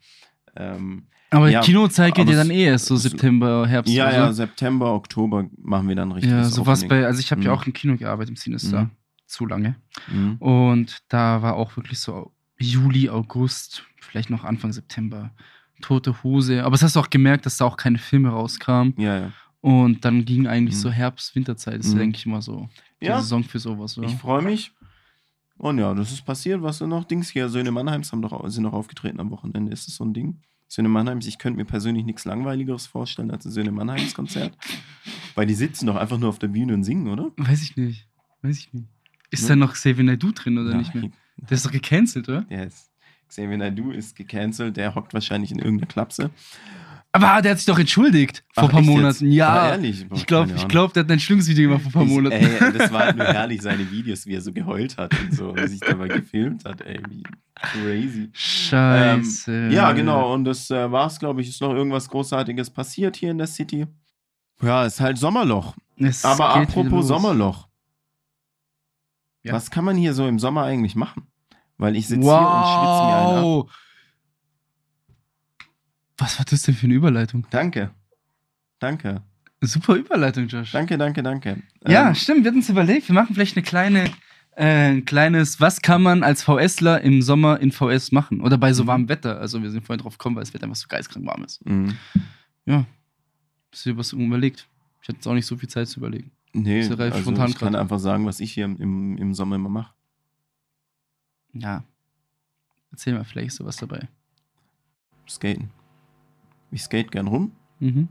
Ähm, Aber ja, Kinozeit geht aber ja dann eh erst so September, Herbst ja, oder ja. September, Oktober machen wir dann richtig. Ja, so was bei, also ich habe ja Mhm. auch im Kino gearbeitet, im Sinister. Mhm. Zu lange. Mhm. Und da war auch wirklich so Juli, August, vielleicht noch Anfang September, Tote Hose. Aber das hast du auch gemerkt, dass da auch keine Filme rauskamen. Ja, ja. Und dann ging eigentlich Mhm. so Herbst, Winterzeit. Das ist, Mhm. denke ich mal, so die Ja, Saison für sowas. Oder? ich freue mich. Und ja, das ist passiert. Was denn noch? Dings hier, Söhne Mannheims haben doch, sind noch aufgetreten am Wochenende. Ist das so ein Ding? Söhne Mannheims, ich könnte mir persönlich nichts Langweiligeres vorstellen als ein Söhne Mannheims Konzert. Weil die sitzen doch einfach nur auf der Bühne und singen, oder? Weiß ich nicht. Weiß ich nicht. Ist Ne? da noch Xavier Naidoo drin oder nicht mehr? Der ist doch gecancelt, oder? Der ist. Xavier Naidoo ist gecancelt, der hockt wahrscheinlich in irgendeiner Klapse. Aber der hat sich doch entschuldigt vor Ach, ein paar echt jetzt? Monaten. Aber Ja. ehrlich? Ich glaube, ich glaub, der hat ein Entschuldigungsvideo gemacht vor ein paar Ich- Monaten. Ey, das war halt nur herrlich, seine Videos, wie er so geheult hat und so und sich dabei gefilmt hat, ey, wie crazy. Scheiße. Ähm, ja, genau, und das äh, war's, glaube ich. Ist noch irgendwas Großartiges passiert hier in der City? Ja, ist halt Sommerloch. Es Aber apropos. Sommerloch. Ja. Was kann man hier so im Sommer eigentlich machen? Weil ich sitze hier und schwitze mir einen ab. Wow. Was war das denn für eine Überleitung? Danke. Danke. Super Überleitung, Josh. Danke, danke, danke. Ja, Ähm, stimmt. Wir hatten uns überlegt, wir machen vielleicht eine kleine, äh, ein kleines, was kann man als VSler im Sommer in VS machen? Oder bei so Mhm. warmem Wetter. Also wir sind vorhin drauf gekommen, weil es Wetter einfach so geistkrank warm ist. mh. Ja. Hast du dir was überlegt? Ich hatte jetzt auch nicht so viel Zeit zu überlegen. Nee, also ich kann einfach sagen, was ich hier im, im Sommer immer mache. Ja. Erzähl mal, vielleicht ist da was dabei. Skaten. Ich skate gern rum. Mhm.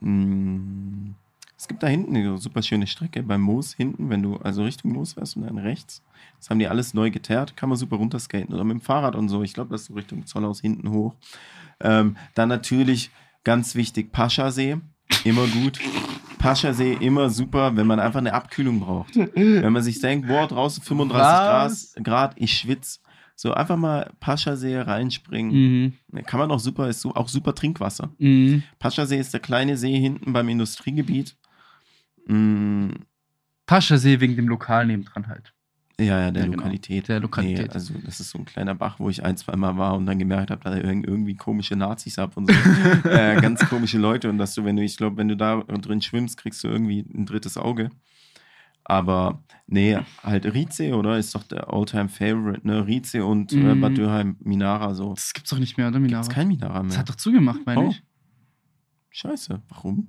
Mm, Es gibt da hinten eine super schöne Strecke beim Moos hinten, wenn du also Richtung Moos fährst und dann rechts. Das haben die alles neu geteert, kann man super runterskaten oder mit dem Fahrrad und so. Ich glaube, das ist so Richtung Zollhaus hinten hoch. Ähm, dann natürlich ganz wichtig Paschasee, immer gut. Paschasee immer super, wenn man einfach eine Abkühlung braucht. Wenn man sich denkt, boah, draußen 35 Was? Grad, Grad, ich schwitze. So einfach mal Paschasee reinspringen. Mhm. Kann man auch super, ist so, auch super Trinkwasser. Mhm. Paschasee ist der kleine See hinten beim Industriegebiet. Mm, Paschasee wegen dem Lokal nebendran halt. Ja, ja, der Ja, genau. Lokalität. Der Lokalität. Nee, also das ist so ein kleiner Bach, wo ich ein, zwei Mal war und dann gemerkt habe, dass ich irg- irgendwie komische Nazis habe und so. äh, ganz komische Leute und dass du, wenn du, ich glaube, wenn du da drin schwimmst, kriegst du irgendwie ein drittes Auge. Aber nee, halt Rize, oder? Ist doch der Alltime Favorite, ne? Rize und äh, Mhm. Bad Dürheim, Minara so. Das gibt's doch nicht mehr, oder, Gibt's Minara? kein Minara Das mehr. hat doch zugemacht, meine Oh. ich. Scheiße, warum?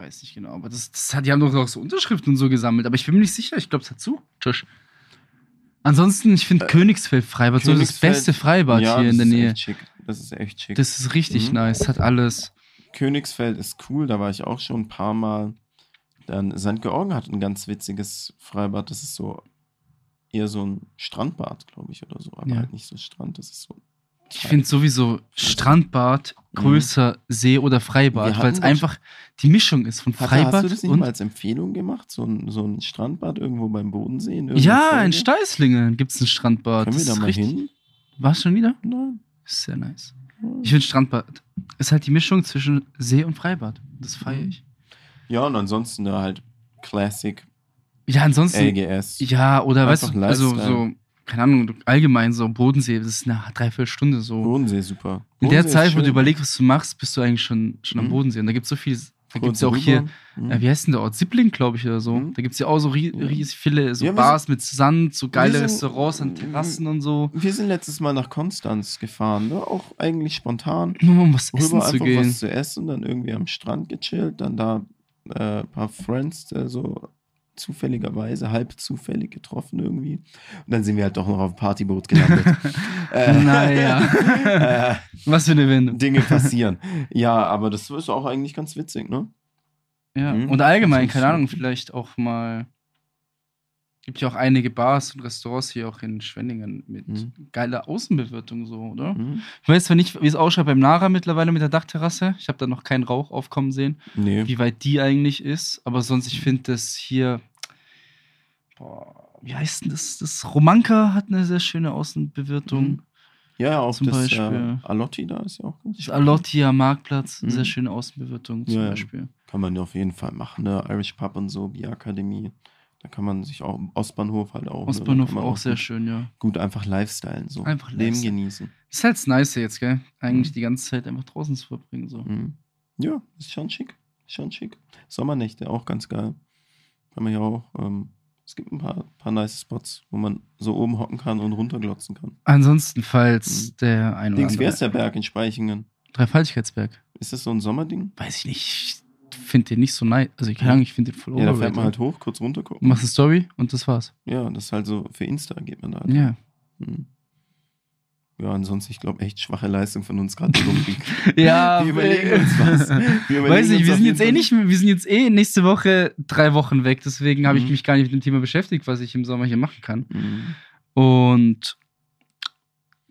Ich weiß nicht genau, aber das, das hat, die haben doch auch so Unterschriften und so gesammelt. Aber ich bin mir nicht sicher, ich glaube, es hat zu, Josh. Ansonsten, ich finde Königsfeld Freibad so das Äh, Königsfeld- beste Freibad ja, hier in das der ist Nähe. Echt schick. Das ist echt schick. Das ist richtig Mhm. nice, hat alles. Königsfeld ist cool, da war ich auch schon ein paar Mal. Dann St. Georgen hat ein ganz witziges Freibad, das ist so eher so ein Strandbad, glaube ich, oder so, aber Ja. halt nicht so Strand, das ist so. Ich finde sowieso Strandbad größer See oder Freibad, weil es einfach die Mischung ist von Freibad hast du das nicht und mal als Empfehlung gemacht? So ein, so ein Strandbad irgendwo beim Bodensee? in ja, Folge? in Steißlingen gibt es ein Strandbad. Können wir da mal richtig- hin? Warst du schon wieder? Nein. Ist sehr nice. Ich finde Strandbad ist halt die Mischung zwischen See und Freibad. Das feiere Mhm. ich. Ja, und ansonsten da halt Classic Ja, ansonsten. LGS. Ja, oder weißt du, also so, keine Ahnung, allgemein so Bodensee, das ist eine Dreiviertelstunde so. Bodensee super. In der Bodensee Zeit, wo du überlegst, was du machst, bist du eigentlich schon, schon am Mhm. Bodensee. Und da gibt es so viel, da gibt es ja auch hier, Mhm. äh, wie heißt denn der Ort? Sippling, glaube ich, oder so. Mhm. Da gibt es ja auch so riesig viele so Ja, Bars mit Sand, so geile sind- Restaurants an Terrassen und so. Wir sind letztes Mal nach Konstanz gefahren, ne? auch eigentlich spontan. Nur um was essen zu gehen. was zu essen, dann irgendwie am Strand gechillt, dann da äh, ein paar Friends äh, so zufälligerweise, halb zufällig getroffen irgendwie. Und dann sind wir halt doch noch auf dem Partyboot gelandet. äh, Naja. äh, Was für eine Wendung. Dinge passieren. Ja, aber das ist auch eigentlich ganz witzig, ne? Ja. Mhm. Und allgemein, keine. Ahnung, vielleicht auch mal. Gibt ja auch einige Bars und Restaurants hier auch in Schwenningen mit Mhm. geiler Außenbewirtung, so, oder? Mhm. Ich weiß zwar nicht, wie es ausschaut beim Nara mittlerweile mit der Dachterrasse. Ich habe da noch keinen Rauch aufkommen sehen, Nee. wie weit die eigentlich ist. Aber sonst, ich finde das hier. Boah, wie heißt denn das? Das Romanka hat eine sehr schöne Außenbewirtung. Mhm. Ja, auch Zum das äh, Beispiel. Alotti da ist ja auch ganz Das schön. Alottia Marktplatz, Mhm. sehr schöne Außenbewirtung zum Ja, ja. Beispiel. Kann man ja auf jeden Fall machen, ne? Irish Pub und so, Bierakademie. Da kann man sich auch, Ostbahnhof halt auch. ne? Ostbahnhof man auch sehr gut, schön, ja. Gut einfach Lifestylen, so. Einfach Leben Lifestyle. genießen. Ist halt das Nice jetzt, gell? Eigentlich Mhm. die ganze Zeit einfach draußen zu verbringen. So. Mhm. Ja, ist schon schick. Ist schon schick. Sommernächte auch ganz geil. Kann man ja auch ähm, Es gibt ein paar, paar nice Spots, wo man so oben hocken kann und runterglotzen kann. Ansonsten, falls der ein oder Dings, wer ist andere der Berg in Speichingen? Dreifaltigkeitsberg. Ist das so ein Sommerding? Weiß ich nicht. Finde den nicht so nice. Also ich ich finde den voll Ja, da fährt man halt hoch, kurz runter gucken. Machst eine Story und das war's. Ja, das ist halt so, für Insta geht man da halt. Ja. Hm. Ja, ansonsten, ich glaube, echt schwache Leistung von uns gerade. Ja, Wir überlegen uns was. Wir überlegen Weiß nicht, wir sind jetzt eh nicht, wir sind jetzt eh nächste Woche drei Wochen weg, deswegen habe ich Mhm. mich gar nicht mit dem Thema beschäftigt, was ich im Sommer hier machen kann. Mhm. Und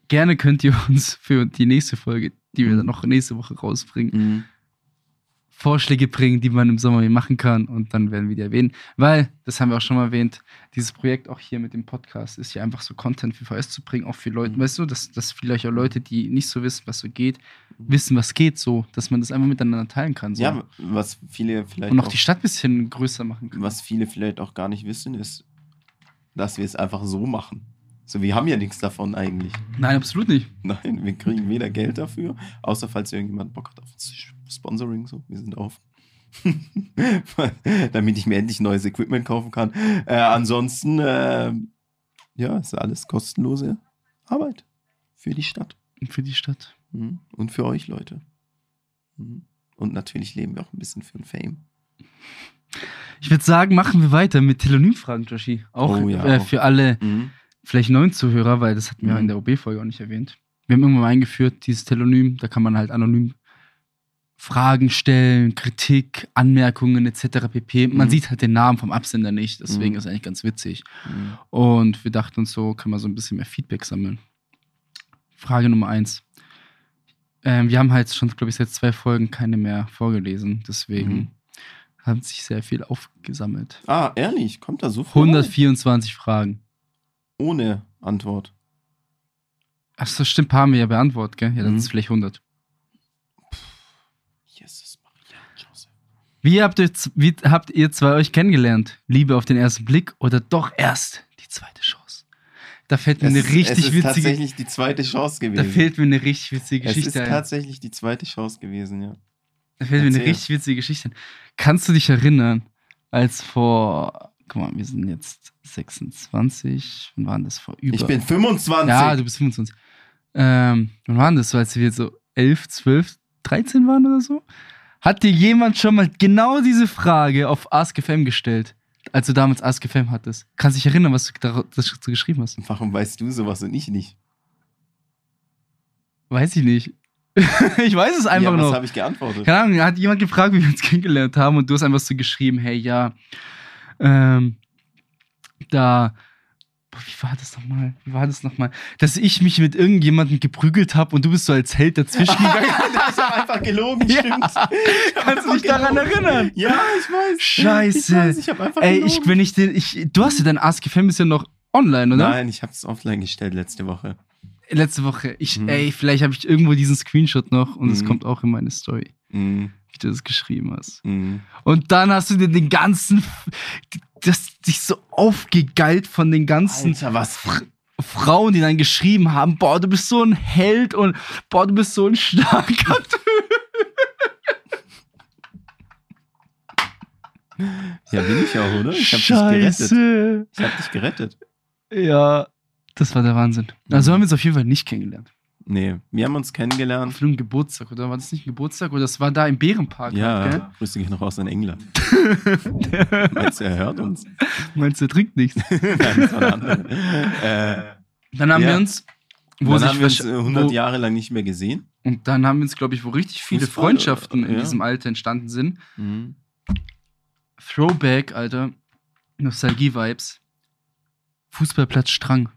gerne könnt ihr uns für die nächste Folge, die wir Mhm. dann noch nächste Woche rausbringen, Mhm. Vorschläge bringen, die man im Sommer hier machen kann und dann werden wir die erwähnen. Weil, das haben wir auch schon mal erwähnt, dieses Projekt auch hier mit dem Podcast ist ja einfach so Content für VS zu bringen, auch für Leute, Mhm. weißt du, dass, dass vielleicht auch Leute, die nicht so wissen, was so geht, wissen, was geht so, dass man das einfach miteinander teilen kann. So. Ja, was viele vielleicht und auch auch, die Stadt ein bisschen größer machen kann. was viele vielleicht auch gar nicht wissen, ist, dass wir es einfach so machen. So, wir haben ja nichts davon eigentlich. Nein, absolut nicht. Nein, wir kriegen weder Geld dafür, außer falls irgendjemand Bock hat auf Sponsoring, so, wir sind auf. Damit ich mir endlich neues Equipment kaufen kann. Äh, ansonsten, äh, ja, ist alles kostenlose Arbeit für die Stadt Für die Stadt. Mhm. und für euch, Leute. Mhm. Und natürlich leben wir auch ein bisschen für den Fame. Ich würde sagen, machen wir weiter mit Telonymfragen, Joshi. Auch, Oh ja, äh, auch. für alle Mhm. Vielleicht neuen Zuhörer, weil das hatten wir Mhm. in der OB-Folge auch nicht erwähnt. Wir haben irgendwann mal eingeführt, dieses Telonym, da kann man halt anonym Fragen stellen, Kritik, Anmerkungen etc. pp. Man Mhm. sieht halt den Namen vom Absender nicht, deswegen Mhm. ist eigentlich ganz witzig. Mhm. Und wir dachten uns so, kann man so ein bisschen mehr Feedback sammeln. Frage Nummer eins. Ähm, wir haben halt schon, glaube ich, seit zwei Folgen keine mehr vorgelesen, deswegen Mhm. hat sich sehr viel aufgesammelt. Ah, ehrlich, kommt da so viel? rein? 124 Fragen. Ohne Antwort. Ach so, stimmt, paar haben wir ja beantwortet, gell? Ja, dann Mhm. ist es vielleicht 100. Jesus Maria, Joseph. Wie habt, ihr, wie habt ihr zwei euch kennengelernt? Liebe auf den ersten Blick oder doch erst die zweite Chance? Da fällt mir Es eine richtig es ist witzige, tatsächlich die zweite Chance da gewesen. fällt mir eine richtig witzige es ist Geschichte ein. tatsächlich die zweite Chance gewesen, ja. Da fällt mir eine Erzähl. richtig witzige Geschichte ein. Kannst du dich erinnern, als vor, guck mal, wir sind jetzt 26, wann waren das vor über? Ich bin 25. Ja, du bist 25. Ähm, wann waren das so, als wir so 11, 12, 13 waren oder so? Hat dir jemand schon mal genau diese Frage auf AskFM gestellt, als du damals AskFM hattest? Kannst du dich erinnern, was du da das du geschrieben hast? Warum weißt du sowas und ich nicht? Weiß ich nicht. ich weiß es einfach ja, was noch. habe ich geantwortet? Keine Ahnung, hat jemand gefragt, wie wir uns kennengelernt haben und du hast einfach so geschrieben, hey, ja, ähm, da, boah, wie war das nochmal? Wie war das nochmal? Dass ich mich mit irgendjemandem geprügelt habe und du bist so als Held dazwischen gegangen. das war einfach gelogen, Ja. stimmt. Kannst du dich daran erinnern? Ja, ich weiß. Scheiße. Ich weiß, ich habe einfach Ey, gelogen. ich, wenn ich den, ich, du hast ja dein Ask ist ja noch online, oder? Nein, ich habe es offline gestellt letzte Woche. Letzte Woche. Ich, Mhm. ey, vielleicht habe ich irgendwo diesen Screenshot noch und es Mhm. kommt auch in meine Story, Mhm. Wie du das geschrieben hast. Mhm. Und dann hast du dir den ganzen, das dich so aufgegeilt von den ganzen Alter, was? Frauen, die dann geschrieben haben, boah, du bist so ein Held und boah, du bist so ein starker Typ. Ja, bin ich auch, oder? Ich habe dich gerettet. Scheiße. Ich habe dich gerettet. Ja, das war der Wahnsinn. Also haben wir uns auf jeden Fall nicht kennengelernt. Nee, wir haben uns kennengelernt. Auf einem Geburtstag, oder war das nicht ein Geburtstag? Oder das war da im Bärenpark, Ja, gell? grüße dich noch aus in England. Meinst du, er hört uns? Meinst du, er trinkt nichts? Nein, das war eine andere. Äh, Dann haben Ja. wir uns, wo dann haben wir uns wahrsch- äh, 100 wo, Jahre lang nicht mehr gesehen. Und dann haben wir uns, glaube ich, wo richtig viele Fußball, Freundschaften in ja. diesem Alter entstanden sind. Mhm. Throwback, Alter. Nostalgie-Vibes. Fußballplatz Strang.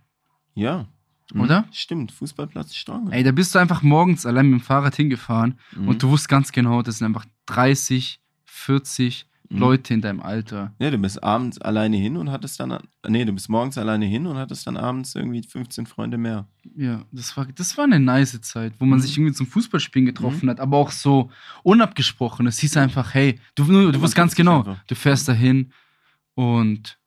Ja. Mhm. Oder? Stimmt, Fußballplatz Strang. Ey, da bist du einfach morgens allein mit dem Fahrrad hingefahren Mhm. und du wusstest ganz genau, das sind einfach 30, 40 Mhm. Leute in deinem Alter. Ja, du bist abends alleine hin und hattest dann. Nee, du bist morgens alleine hin und hattest dann abends irgendwie 15 Freunde mehr. Ja, das war, das war eine nice Zeit, wo man Mhm. sich irgendwie zum Fußballspielen getroffen hat, aber auch so unabgesprochen. Es hieß einfach, hey, du, du, du man wusst ganz genau, einfach. du fährst dahin und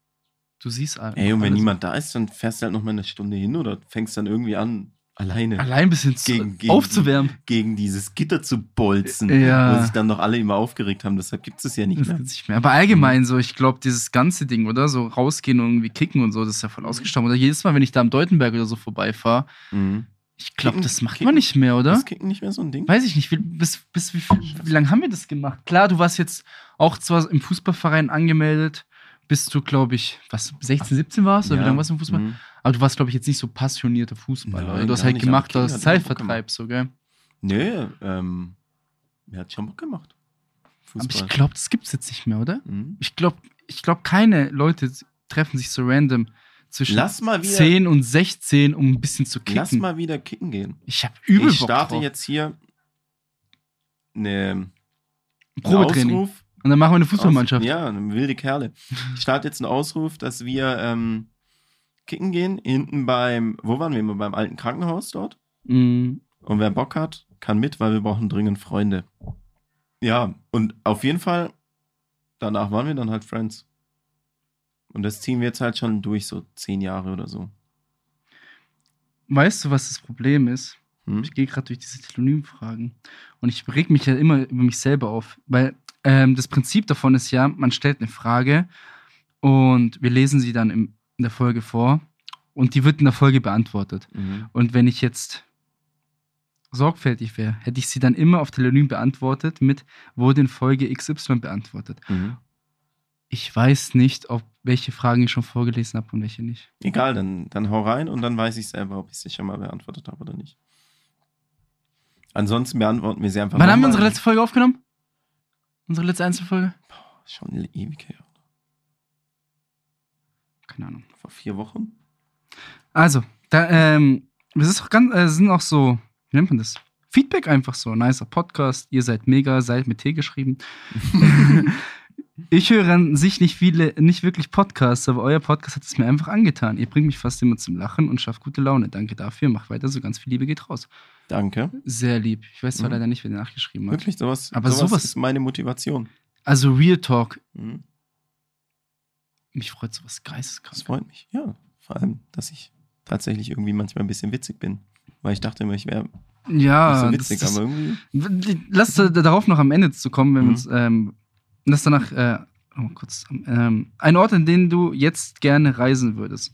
du siehst einfach. Ey, und wenn alles. niemand da ist, dann fährst du halt noch mal eine Stunde hin oder fängst dann irgendwie an, Alleine. Allein ein bisschen zu, Gegen- gegen- aufzuwärmen. Gegen dieses Gitter zu bolzen, Ja. wo sich dann noch alle immer aufgeregt haben. Deshalb gibt es ja nicht Das mehr. nicht mehr. Aber allgemein so, ich glaube, dieses ganze Ding, oder? So rausgehen und irgendwie kicken und so, das ist ja voll ausgestorben. Oder jedes Mal, wenn ich da am Deutenberg oder so vorbeifahre, Mhm. ich glaube, das macht kicken- man nicht mehr, oder? Ist Kicken nicht mehr so ein Ding? Weiß ich nicht. Wie, bis, bis wie, viel- wie lange haben wir das gemacht? Klar, du warst jetzt auch zwar im Fußballverein angemeldet, bis du, glaube ich, was, 16, 17 warst? Oder wie lange warst du im Fußball? Mhm. Aber du warst, glaube ich, jetzt nicht so passionierter Fußballer. Nein? Du hast halt nicht, gemacht Bock Zeitvertreib, so, gell? Nee, ähm, mir hat schon Bock gemacht. Aber ich Fußball. glaube, das gibt's jetzt nicht mehr, oder? Mhm. Ich glaube, ich glaub, keine Leute treffen sich so random zwischen Lass mal wieder, 10 und 16, um ein bisschen zu kicken. lass mal wieder kicken gehen. ich habe übel ich Bock starte drauf. jetzt hier eine, Probetraining. Ausruf. Und dann machen wir eine Fußballmannschaft. Aus, ja, eine wilde Kerle. Ich starte jetzt einen Ausruf, dass wir ähm, kicken gehen. Hinten beim, wo waren wir immer? Beim alten Krankenhaus dort. Mm, Und wer Bock hat, kann mit, weil wir brauchen dringend Freunde. Ja, und auf jeden Fall, danach waren wir dann halt Friends. Und das ziehen wir jetzt halt schon durch, so zehn Jahre oder so. weißt du, was das Problem ist? Hm? Ich gehe gerade durch diese Telonymfragen und ich reg mich ja immer über mich selber auf, weil ähm, das Prinzip davon ist ja, man stellt eine Frage und wir lesen sie dann im, in der Folge vor und die wird in der Folge beantwortet. Mhm. Und wenn ich jetzt sorgfältig wäre, hätte ich sie dann immer auf Telonym beantwortet mit wurde in Folge XY beantwortet. Mhm. Ich weiß nicht, ob welche Fragen ich schon vorgelesen habe und welche nicht. Egal, dann, dann hau rein und dann weiß ich selber, ob ich sie schon mal beantwortet habe oder nicht. Ansonsten beantworten wir sie einfach Wann haben wir unsere letzte Folge aufgenommen? Unsere letzte Einzelfolge? Schon ewig her. Keine Ahnung. Vor vier Wochen? Also, da, ähm, es ist auch ganz, äh, sind auch so, wie nennt man das? Feedback einfach so, nicer Podcast, ihr seid mega, seid mit T geschrieben. ich höre an sich nicht viele, nicht wirklich Podcasts, aber euer Podcast hat es mir einfach angetan. Ihr bringt mich fast immer zum Lachen und schafft gute Laune. Danke dafür, macht weiter so, ganz viel Liebe geht raus. Danke. Sehr lieb. Ich weiß zwar Mhm. leider nicht, wer nachgeschrieben hat. Wirklich, sowas, Aber sowas, sowas- ist meine Motivation. Also Real Talk, Mhm. mich freut sowas Das geisteskrank. freut mich. Ja, vor allem, dass ich tatsächlich irgendwie manchmal ein bisschen witzig bin. Weil ich dachte immer, ich wäre Ja, so witzig, das, das, aber irgendwie. Lass da- darauf noch am Ende zu kommen, wenn Mhm. wir uns ähm, lass danach äh, oh, kurz ähm, ein Ort, an den du jetzt gerne reisen würdest.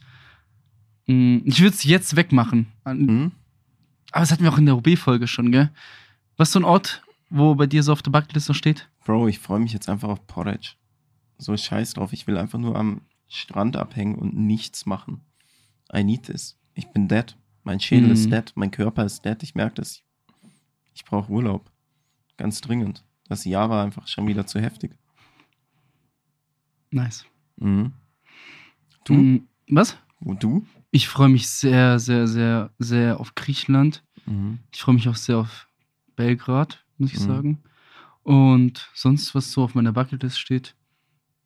Mm, Ich würde es jetzt wegmachen. Mhm. Aber das hatten wir auch in der OB-Folge schon, gell? Was ist so ein Ort, wo bei dir so auf der Bucketlist steht? Bro, ich freue mich jetzt einfach auf Porridge. So scheiß drauf. Ich will einfach nur am Strand abhängen und nichts machen. I need this. Ich bin dead. Mein Schädel Mhm. ist dead. Mein Körper ist dead. Ich merke das. Ich brauche Urlaub. Ganz dringend. Das Jahr war einfach schon wieder zu heftig. Nice. Mhm. Du? Mm, Was? Wo du? Ich freue mich sehr, sehr, sehr, sehr auf Griechenland. Mhm. Ich freue mich auch sehr auf Belgrad, muss ich Mhm. sagen. Und sonst, was so auf meiner Bucketlist steht,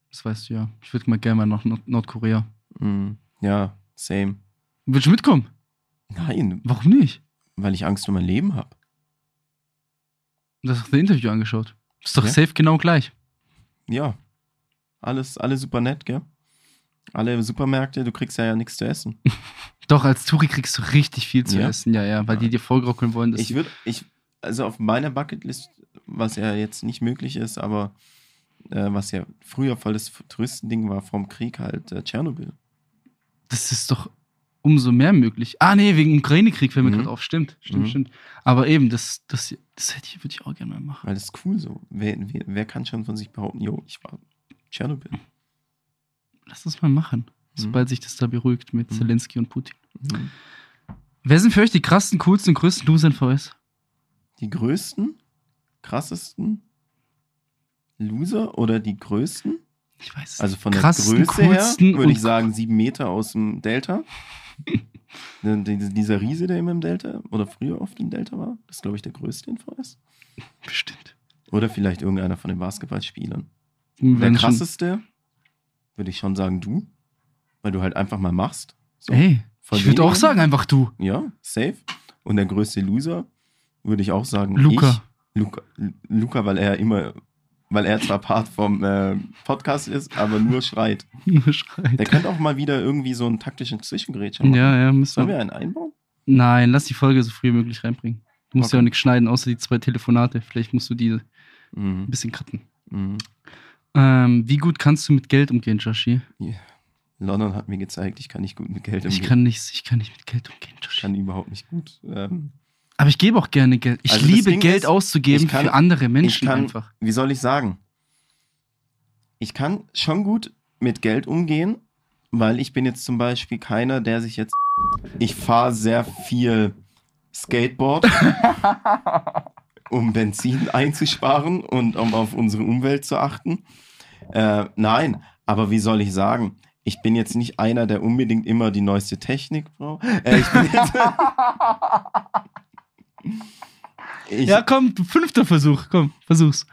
das weißt du ja. Ich würde mal gerne mal nach Nord Nordkorea. Mhm. Ja, same. Willst du mitkommen? Nein, Warum nicht? weil ich Angst um mein Leben habe. Du hast das Interview angeschaut. Ist doch Ja. safe genau gleich. Ja. Alles, alles super nett, gell? Alle Supermärkte, du kriegst ja, ja nichts zu essen. Doch, als Touri kriegst du richtig viel zu Ja? essen. Ja, ja, weil Ja. die dir vorgaukeln wollen, dass Ich würde, ich, also auf meiner Bucketlist, was ja jetzt nicht möglich ist, aber äh, was ja früher voll das Touristending war vom Krieg halt, äh, Tschernobyl. das ist doch umso mehr möglich. Ah, nee, wegen Ukraine-Krieg fällt mir Mhm. gerade auf. Stimmt, stimmt, Mhm. stimmt. Aber eben, das, das, das hätte ich, würde ich auch gerne mal machen. Weil das ist cool so. Wer, wer, wer kann schon von sich behaupten, jo, ich war Tschernobyl. Lass das mal machen. Sobald sich das da beruhigt mit Mhm. Zelensky und Putin. Mhm. Wer sind für euch die krassen, coolsten und größten Loser in VS? Die größten, krassesten Loser oder die größten? Ich weiß es Also von der Größe her würde ich sagen sieben Meter aus dem Delta. Die- die- Dieser Riese, der immer im Delta oder früher oft im Delta war, das ist, glaube ich, der größte in VS. Bestimmt. Oder vielleicht irgendeiner von den Basketballspielern. Wir Der krasseste würde ich schon sagen du, weil du halt einfach mal machst. So, Ey, von ich würde auch sagen, einfach du. Ja, safe. Und der größte Loser würde ich auch sagen Luca. Ich. Luca, Luca, weil er immer, weil er zwar Part vom äh, Podcast ist, aber nur schreit. Nur schreit. Der könnte auch mal wieder irgendwie so einen taktischen Zwischengrätscher machen. Ja, ja, müssen Sollen wir. einen einbauen? Nein, lass die Folge so früh wie möglich reinbringen. Du musst Okay. ja auch nichts schneiden, außer die zwei Telefonate. Vielleicht musst du die ein Mhm. bisschen cutten. Mhm. Ähm, wie gut kannst du mit Geld umgehen, Joshi? London hat mir gezeigt, ich kann nicht gut mit Geld Ich umgehen. kann nicht, ich kann nicht mit Geld umgehen, Ich Joshi. kann überhaupt nicht gut. Ähm, Aber ich gebe auch gerne Geld. Ich Also liebe Ding Geld ist, auszugeben kann- für andere Menschen kann, einfach. Wie soll ich sagen? Ich kann schon gut mit Geld umgehen, weil ich bin jetzt zum Beispiel keiner, der sich jetzt. Ich fahre sehr viel Skateboard, um Benzin einzusparen und um auf unsere Umwelt zu achten. Äh, nein, aber wie soll ich sagen? Ich bin jetzt nicht einer, der unbedingt immer die neueste Technik braucht. Äh, ich bin jetzt, ich, ja, komm, fünfter Versuch. Komm, versuch's.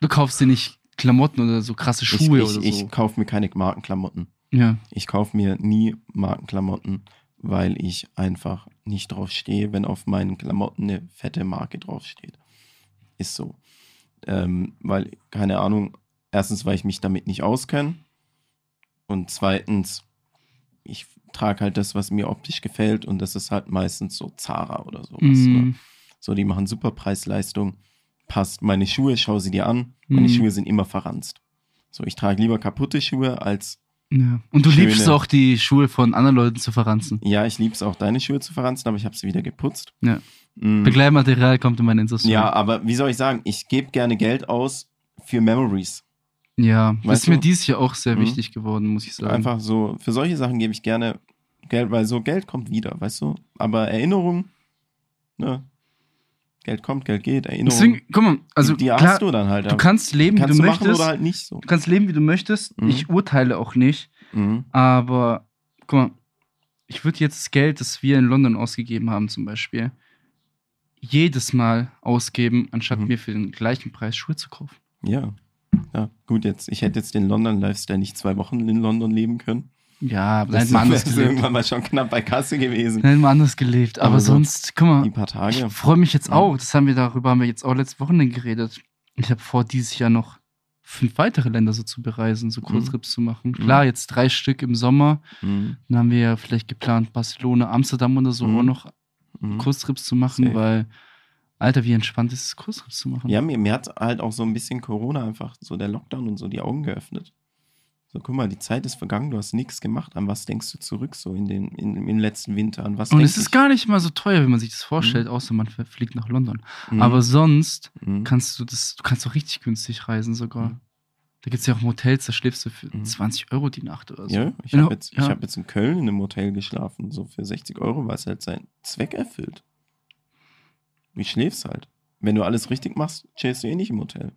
Du kaufst dir nicht Klamotten oder so krasse Schuhe ich, ich, oder so. ich kaufe mir keine Markenklamotten. ja. Ich kaufe mir nie Markenklamotten, weil ich einfach nicht drauf stehe, wenn auf meinen Klamotten eine fette Marke draufsteht. Ist so. Ähm, weil, keine Ahnung, erstens, weil ich mich damit nicht auskenne. Und zweitens, ich trage halt das, was mir optisch gefällt. Und das ist halt meistens so Zara oder sowas. Ne? Mm, So, die machen super Preis-Leistung. Passt meine Schuhe, schau sie dir an. Meine Mhm. Schuhe sind immer verranzt. So, ich trage lieber kaputte Schuhe als ja. Und du Schöne- liebst auch die Schuhe von anderen Leuten zu verranzen. Ja, ich liebe es auch, deine Schuhe zu verranzen, aber ich habe sie wieder geputzt. Ja. Mm, Begleitmaterial kommt in meine Insta ja, aber wie soll ich sagen, ich gebe gerne Geld aus für Memories. Ja, Weißt ist mir du? dieses Jahr auch sehr Mhm. wichtig geworden, muss ich sagen. Einfach so, für solche Sachen gebe ich gerne Geld, weil so Geld kommt wieder, weißt du? Aber Erinnerung, ne? Geld kommt, Geld geht, Erinnerung. Deswegen, guck mal, also die, die klar, hast du dann halt. du kannst leben, kannst wie du du möchtest. oder halt nicht so. Du kannst leben, wie du möchtest. Mhm. Ich urteile auch nicht. Mhm. Aber guck mal, ich würde jetzt das Geld, das wir in London ausgegeben haben, zum Beispiel, jedes Mal ausgeben, anstatt Mhm. mir für den gleichen Preis Schuhe zu kaufen. Ja. Ja, gut, jetzt, ich hätte jetzt den London-Lifestyle nicht zwei Wochen in London leben können. Ja, aber dann Das hätten wir anders wäre gelebt. irgendwann mal schon knapp bei Kasse gewesen. Dann hätten wir anders gelebt. Aber, Aber so sonst, guck mal, Die paar Tage. ich freue mich jetzt Mhm. auch. Das haben wir darüber haben wir jetzt auch letzte Woche geredet. Ich habe vor, dieses Jahr noch fünf weitere Länder so zu bereisen, so Kurztrips zu machen. Klar, jetzt drei Stück im Sommer. Mhm. Dann haben wir ja vielleicht geplant, Barcelona, Amsterdam oder so Mhm. auch noch Mhm. Kurztrips zu machen, Safe. weil, Alter, wie entspannt ist es, Kurztrips zu machen. Ja, mir, mir hat halt auch so ein bisschen Corona einfach, so der Lockdown und so die Augen geöffnet. So, guck mal, die Zeit ist vergangen, du hast nichts gemacht. An was denkst du zurück so in den, in, im letzten Winter? An was Und es ist ich? gar nicht mal so teuer, wie man sich das vorstellt, außer man fliegt nach London. Mhm. Aber sonst Mhm. kannst du das, du kannst auch richtig günstig reisen sogar. Mhm. Da gibt es ja auch Hotels, da schläfst du für Mhm. 20 Euro die Nacht oder so. Ja, ich habe jetzt, ich ja. hab jetzt in Köln in einem Hotel geschlafen, so für 60 Euro, weil es halt seinen Zweck erfüllt. Du schläfst halt. Wenn du alles richtig machst, chillst du eh nicht im Hotel.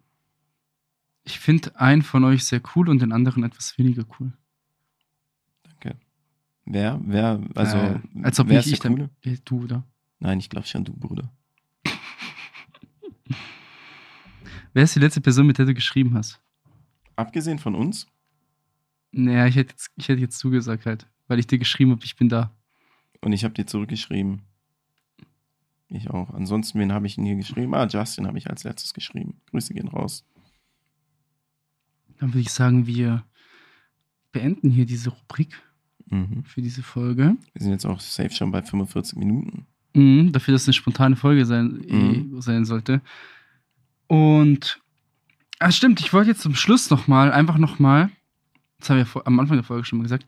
Ich finde einen von euch sehr cool und den anderen etwas weniger cool. Danke. Wer, wer, also, äh, als ob wer nicht ist ich der dann. Coole? Äh, Du, oder? Nein, ich glaube schon, du Bruder. Wer ist die letzte Person, mit der du geschrieben hast? Abgesehen von uns, Naja, ich hätte jetzt, ich hätte jetzt zugesagt halt, weil ich dir geschrieben habe, ich bin da. Und ich habe dir zurückgeschrieben. Ich auch. Ansonsten, wen habe ich denn hier geschrieben? Ah, Justin habe ich als letztes geschrieben. Grüße gehen raus. Dann würde ich sagen, wir beenden hier diese Rubrik Mhm. für diese Folge. Wir sind jetzt auch safe schon bei 45 Minuten. Mhm, dafür, dass es eine spontane Folge sein, Mhm. eh, sein sollte. Und, ah, stimmt, ich wollte jetzt zum Schluss nochmal, einfach nochmal, das haben wir vor, am Anfang der Folge schon mal gesagt,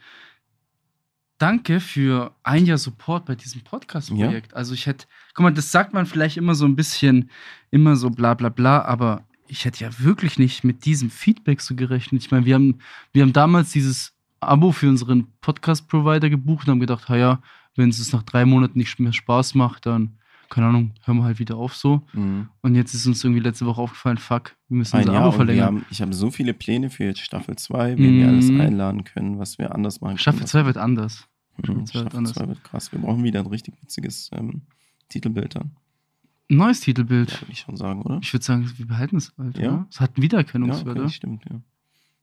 danke für ein Jahr Support bei diesem Podcast-Projekt. Also ich hätte, guck mal, das sagt man vielleicht immer so ein bisschen, immer so bla bla bla, aber ich hätte ja wirklich nicht mit diesem Feedback so gerechnet. Ich meine, wir haben, wir haben damals dieses Abo für unseren Podcast-Provider gebucht und haben gedacht, ja, wenn es nach drei Monaten nicht mehr Spaß macht, dann, keine Ahnung, hören wir halt wieder auf so. Mhm. Und jetzt ist uns irgendwie letzte Woche aufgefallen, fuck, wir müssen unser Jahr Abo wir verlängern. haben, ich habe so viele Pläne für jetzt Staffel 2, wen wir alles Mhm. einladen können, was wir anders machen Staffel können. 2 wird anders. Mhm, Staffel zwei wird Staffel anders. 2 wird krass. Wir brauchen wieder ein richtig witziges ähm, Titelbild dann. Neues Titelbild. Ja, würde ich schon sagen, oder? Ich würde sagen, wir behalten es halt, Ja. Es hat einen Ja, Wiedererkennungswert, okay, oder? stimmt, ja.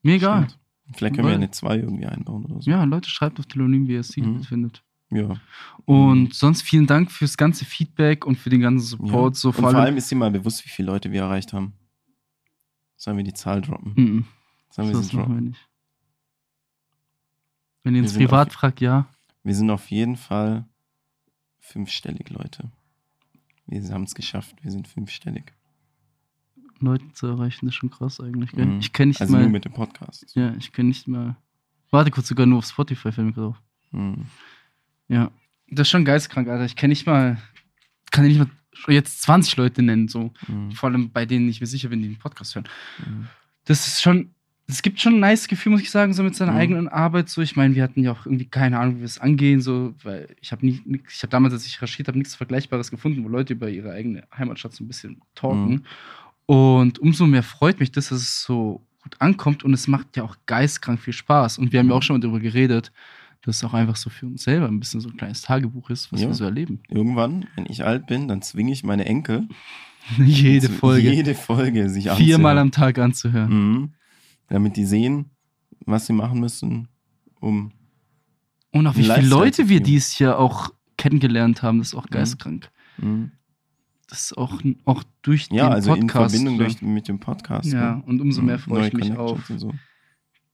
Mir egal. Stimmt. Vielleicht können wir ja Weil- eine 2 irgendwie einbauen oder so. Ja, Leute, schreibt auf Telonym, wie ihr das Titelbild Mhm. findet. Ja. Und sonst vielen Dank fürs ganze Feedback und für den ganzen Support. ja. So und vor allem ist dir mal bewusst, wie viele Leute wir erreicht haben. Sollen wir die Zahl droppen? Mhm. Sollen wir Das sie machen wir droppen? nicht. Wenn ihr uns privat auf- fragt, ja. Wir sind auf jeden Fall fünfstellig, Leute. Wir haben es geschafft. Wir sind fünfstellig. Leute zu erreichen, ist schon krass eigentlich. Gell? Mhm. Ich kenne nicht Also mal. nur mit dem Podcast. Ja, ich kenne nicht mal. Warte kurz, sogar nur auf Spotify fällt mir gerade auf. Mhm. Ja. Das ist schon geistkrank, Alter. Ich kenne nicht mal. Kann ich nicht mal jetzt 20 Leute nennen, so. Mhm. Vor allem bei denen ich mir sicher bin, die den Podcast hören. Mhm. Das ist schon. Es gibt schon ein nice Gefühl, muss ich sagen, so mit seiner Mhm. eigenen Arbeit. So, ich meine, wir hatten ja auch irgendwie keine Ahnung, wie wir es angehen, so, weil ich habe nie, ich habe damals, als ich recherchiert habe, nichts Vergleichbares gefunden, wo Leute über ihre eigene Heimatstadt so ein bisschen talken. Mhm. Und umso mehr freut mich das, dass es so gut ankommt und es macht ja auch geistkrank viel Spaß. Und wir haben ja auch schon mal darüber geredet, dass es auch einfach so für uns selber ein bisschen so ein kleines Tagebuch ist, was Ja. wir so erleben. Irgendwann, wenn ich alt bin, dann zwinge ich meine Enkel, Jede Folge jede Folge sich viermal anzuhören. am Tag anzuhören. Mhm. Damit die sehen, was sie machen müssen, um. Und auch wie viele Leute wir dieses Jahr auch kennengelernt haben, das ist auch Mhm. geistkrank. Mhm. Das ist auch, auch durch Ja, den also in Podcast. Verbindung so. durch, mit dem Podcast. ja, ne? und umso mehr Mhm. freue ich mich auf So.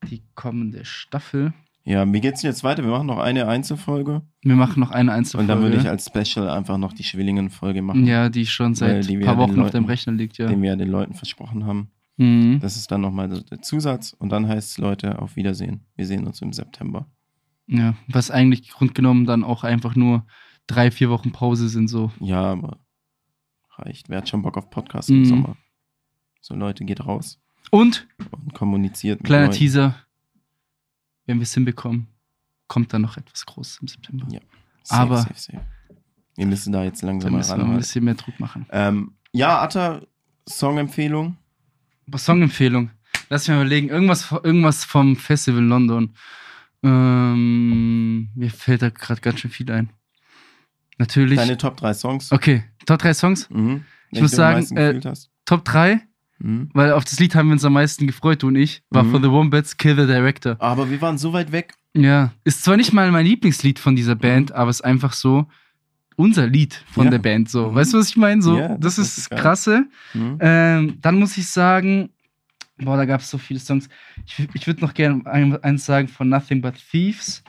die kommende Staffel. Ja, wie geht's denn jetzt weiter? Wir machen noch eine Einzelfolge. Wir machen noch eine Einzelfolge. Und dann würde ich als Special einfach noch die Schwillingen-Folge machen, ja, die schon seit ein paar Wochen auf deinem Leuten- Rechner liegt, ja. den wir ja den Leuten versprochen haben. Mhm. Das ist dann nochmal der Zusatz. Und dann heißt es, Leute, auf Wiedersehen. Wir sehen uns im September. Ja, was eigentlich grundgenommen dann auch einfach nur drei, vier Wochen Pause sind, so. Ja, aber reicht. Wer hat schon Bock auf Podcast im Mhm. Sommer? So, Leute, geht raus Und, und kommuniziert mit kleiner Leuten. Teaser, wenn wir es hinbekommen, kommt dann noch etwas Großes im September. Ja. Safe, Aber- safe, safe. Wir müssen da jetzt Da langsam mal müssen wir ein ran. bisschen mehr Druck machen. Ähm, ja, Atta, Songempfehlung. Songempfehlung. Lass mich mal überlegen. Irgendwas, irgendwas vom Festival London. Ähm, mir fällt da gerade ganz schön viel ein. Natürlich. Deine Top 3 Songs. Okay, Top 3 Songs. Mhm. Ich muss sagen, äh. Top 3, Mhm. weil auf das Lied haben wir uns am meisten gefreut, du und ich, war Mhm. For the Wombats Kill the Director. Aber wir waren so weit weg. Ja, ist zwar nicht mal mein Lieblingslied von dieser Band, aber es ist einfach so unser Lied von Ja. der Band. So, Mhm. weißt du, was ich meine? So, Ja, das, das ist ist das. Krasse. Mhm. Ähm, dann muss ich sagen, boah, da gab es so viele Songs. Ich, ich würde noch gerne ein, eins sagen von Nothing But Thieves.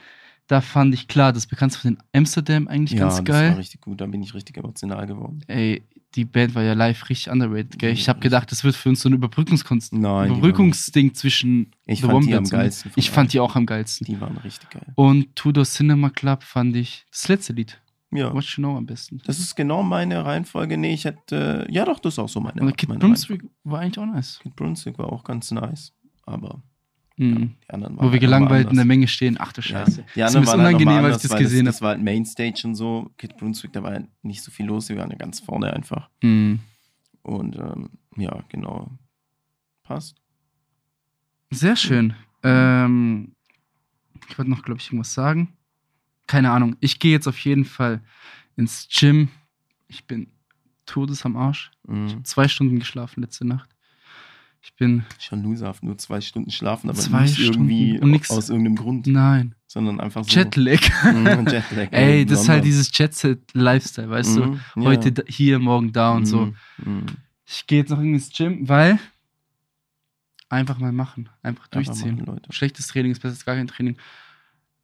Da fand ich klar, das bekannteste von den Amsterdam eigentlich Ja, ganz das geil. war richtig gut. Da bin ich richtig emotional geworden. Ey, die Band war ja live richtig underrated, gell? Ich habe gedacht, das wird für uns so ein Überbrückungskunst. Nein, Überbrückungsding zwischen Ich The fand die am und- geilsten. Ich fand die auch am geilsten. Die waren richtig geil. Und Tudor Cinema Club fand ich das letzte Lied. Ja. What You Know am besten. Das ist genau meine Reihenfolge. Nee, ich hätte. Ja, doch, das ist auch so meine. Aber Kid meine Brunswick war eigentlich auch nice. Kid Brunswick war auch ganz nice. Aber Mhm. die waren. Wo wir halt gelangweilt in der. Menge stehen. Ach du Ja, Scheiße. die Das ist anderen waren halt unangenehm, nochmal als ich das gesehen habe. das war halt Mainstage und so. Kid Brunswick, da war halt nicht so viel los. Wir waren ja ganz vorne einfach. Mhm. Und ähm, ja, genau. Passt. Sehr schön. Ähm, ich wollte noch, glaube ich, irgendwas sagen. Keine Ahnung. Ich gehe jetzt auf jeden Fall ins Gym. Ich bin todes am Arsch. Mhm. Zwei Stunden geschlafen letzte Nacht. Ich bin. Schon loserhaft, nur zwei Stunden schlafen, aber Zwei nicht irgendwie und nix. aus irgendeinem Grund, Nein. sondern einfach so. Jetlag. Mhm, Jetlag. Ey, das ist halt dieses Jet-Set-Lifestyle, weißt du? Mhm, ja. Heute hier, morgen da und so. Mhm. Ich gehe jetzt noch irgendwie ins Gym, weil einfach mal machen. Einfach Einfach durchziehen. machen, Leute. Schlechtes Training ist besser als gar kein Training.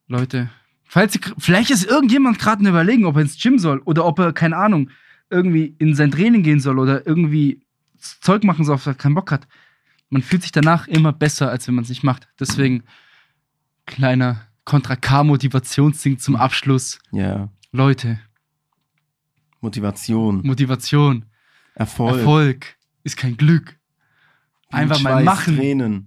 Leute, falls ihr, vielleicht ist irgendjemand gerade überlegen, ob er ins Gym soll oder ob er, keine Ahnung, irgendwie in sein Training gehen soll oder irgendwie Zeug machen soll, auf das er keinen Bock hat. Man fühlt sich danach immer besser, als wenn man es nicht macht. Deswegen kleiner Kontra K-Motivationsding zum Abschluss. Ja. Leute, Motivation, Motivation, Erfolg, Erfolg ist kein Glück. Einfach mal Blutschweiß, machen. Tränen.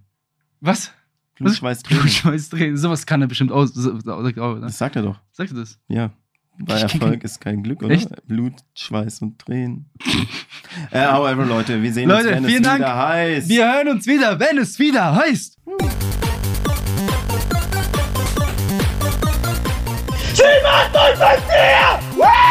Was? Blutschweiß, Tränen. Blutschweiß drehen. Sowas kann er bestimmt aus. Das sagt er doch. Sagst du das? Ja. Kenn Erfolg ist kein Glück, oder? Echt? Blut, Schweiß und Tränen. äh, however, Leute, wir sehen Leute, uns, wenn vielen es Dank. wieder heißt. Wir hören uns wieder, wenn es wieder heißt. Sie macht uns das hier!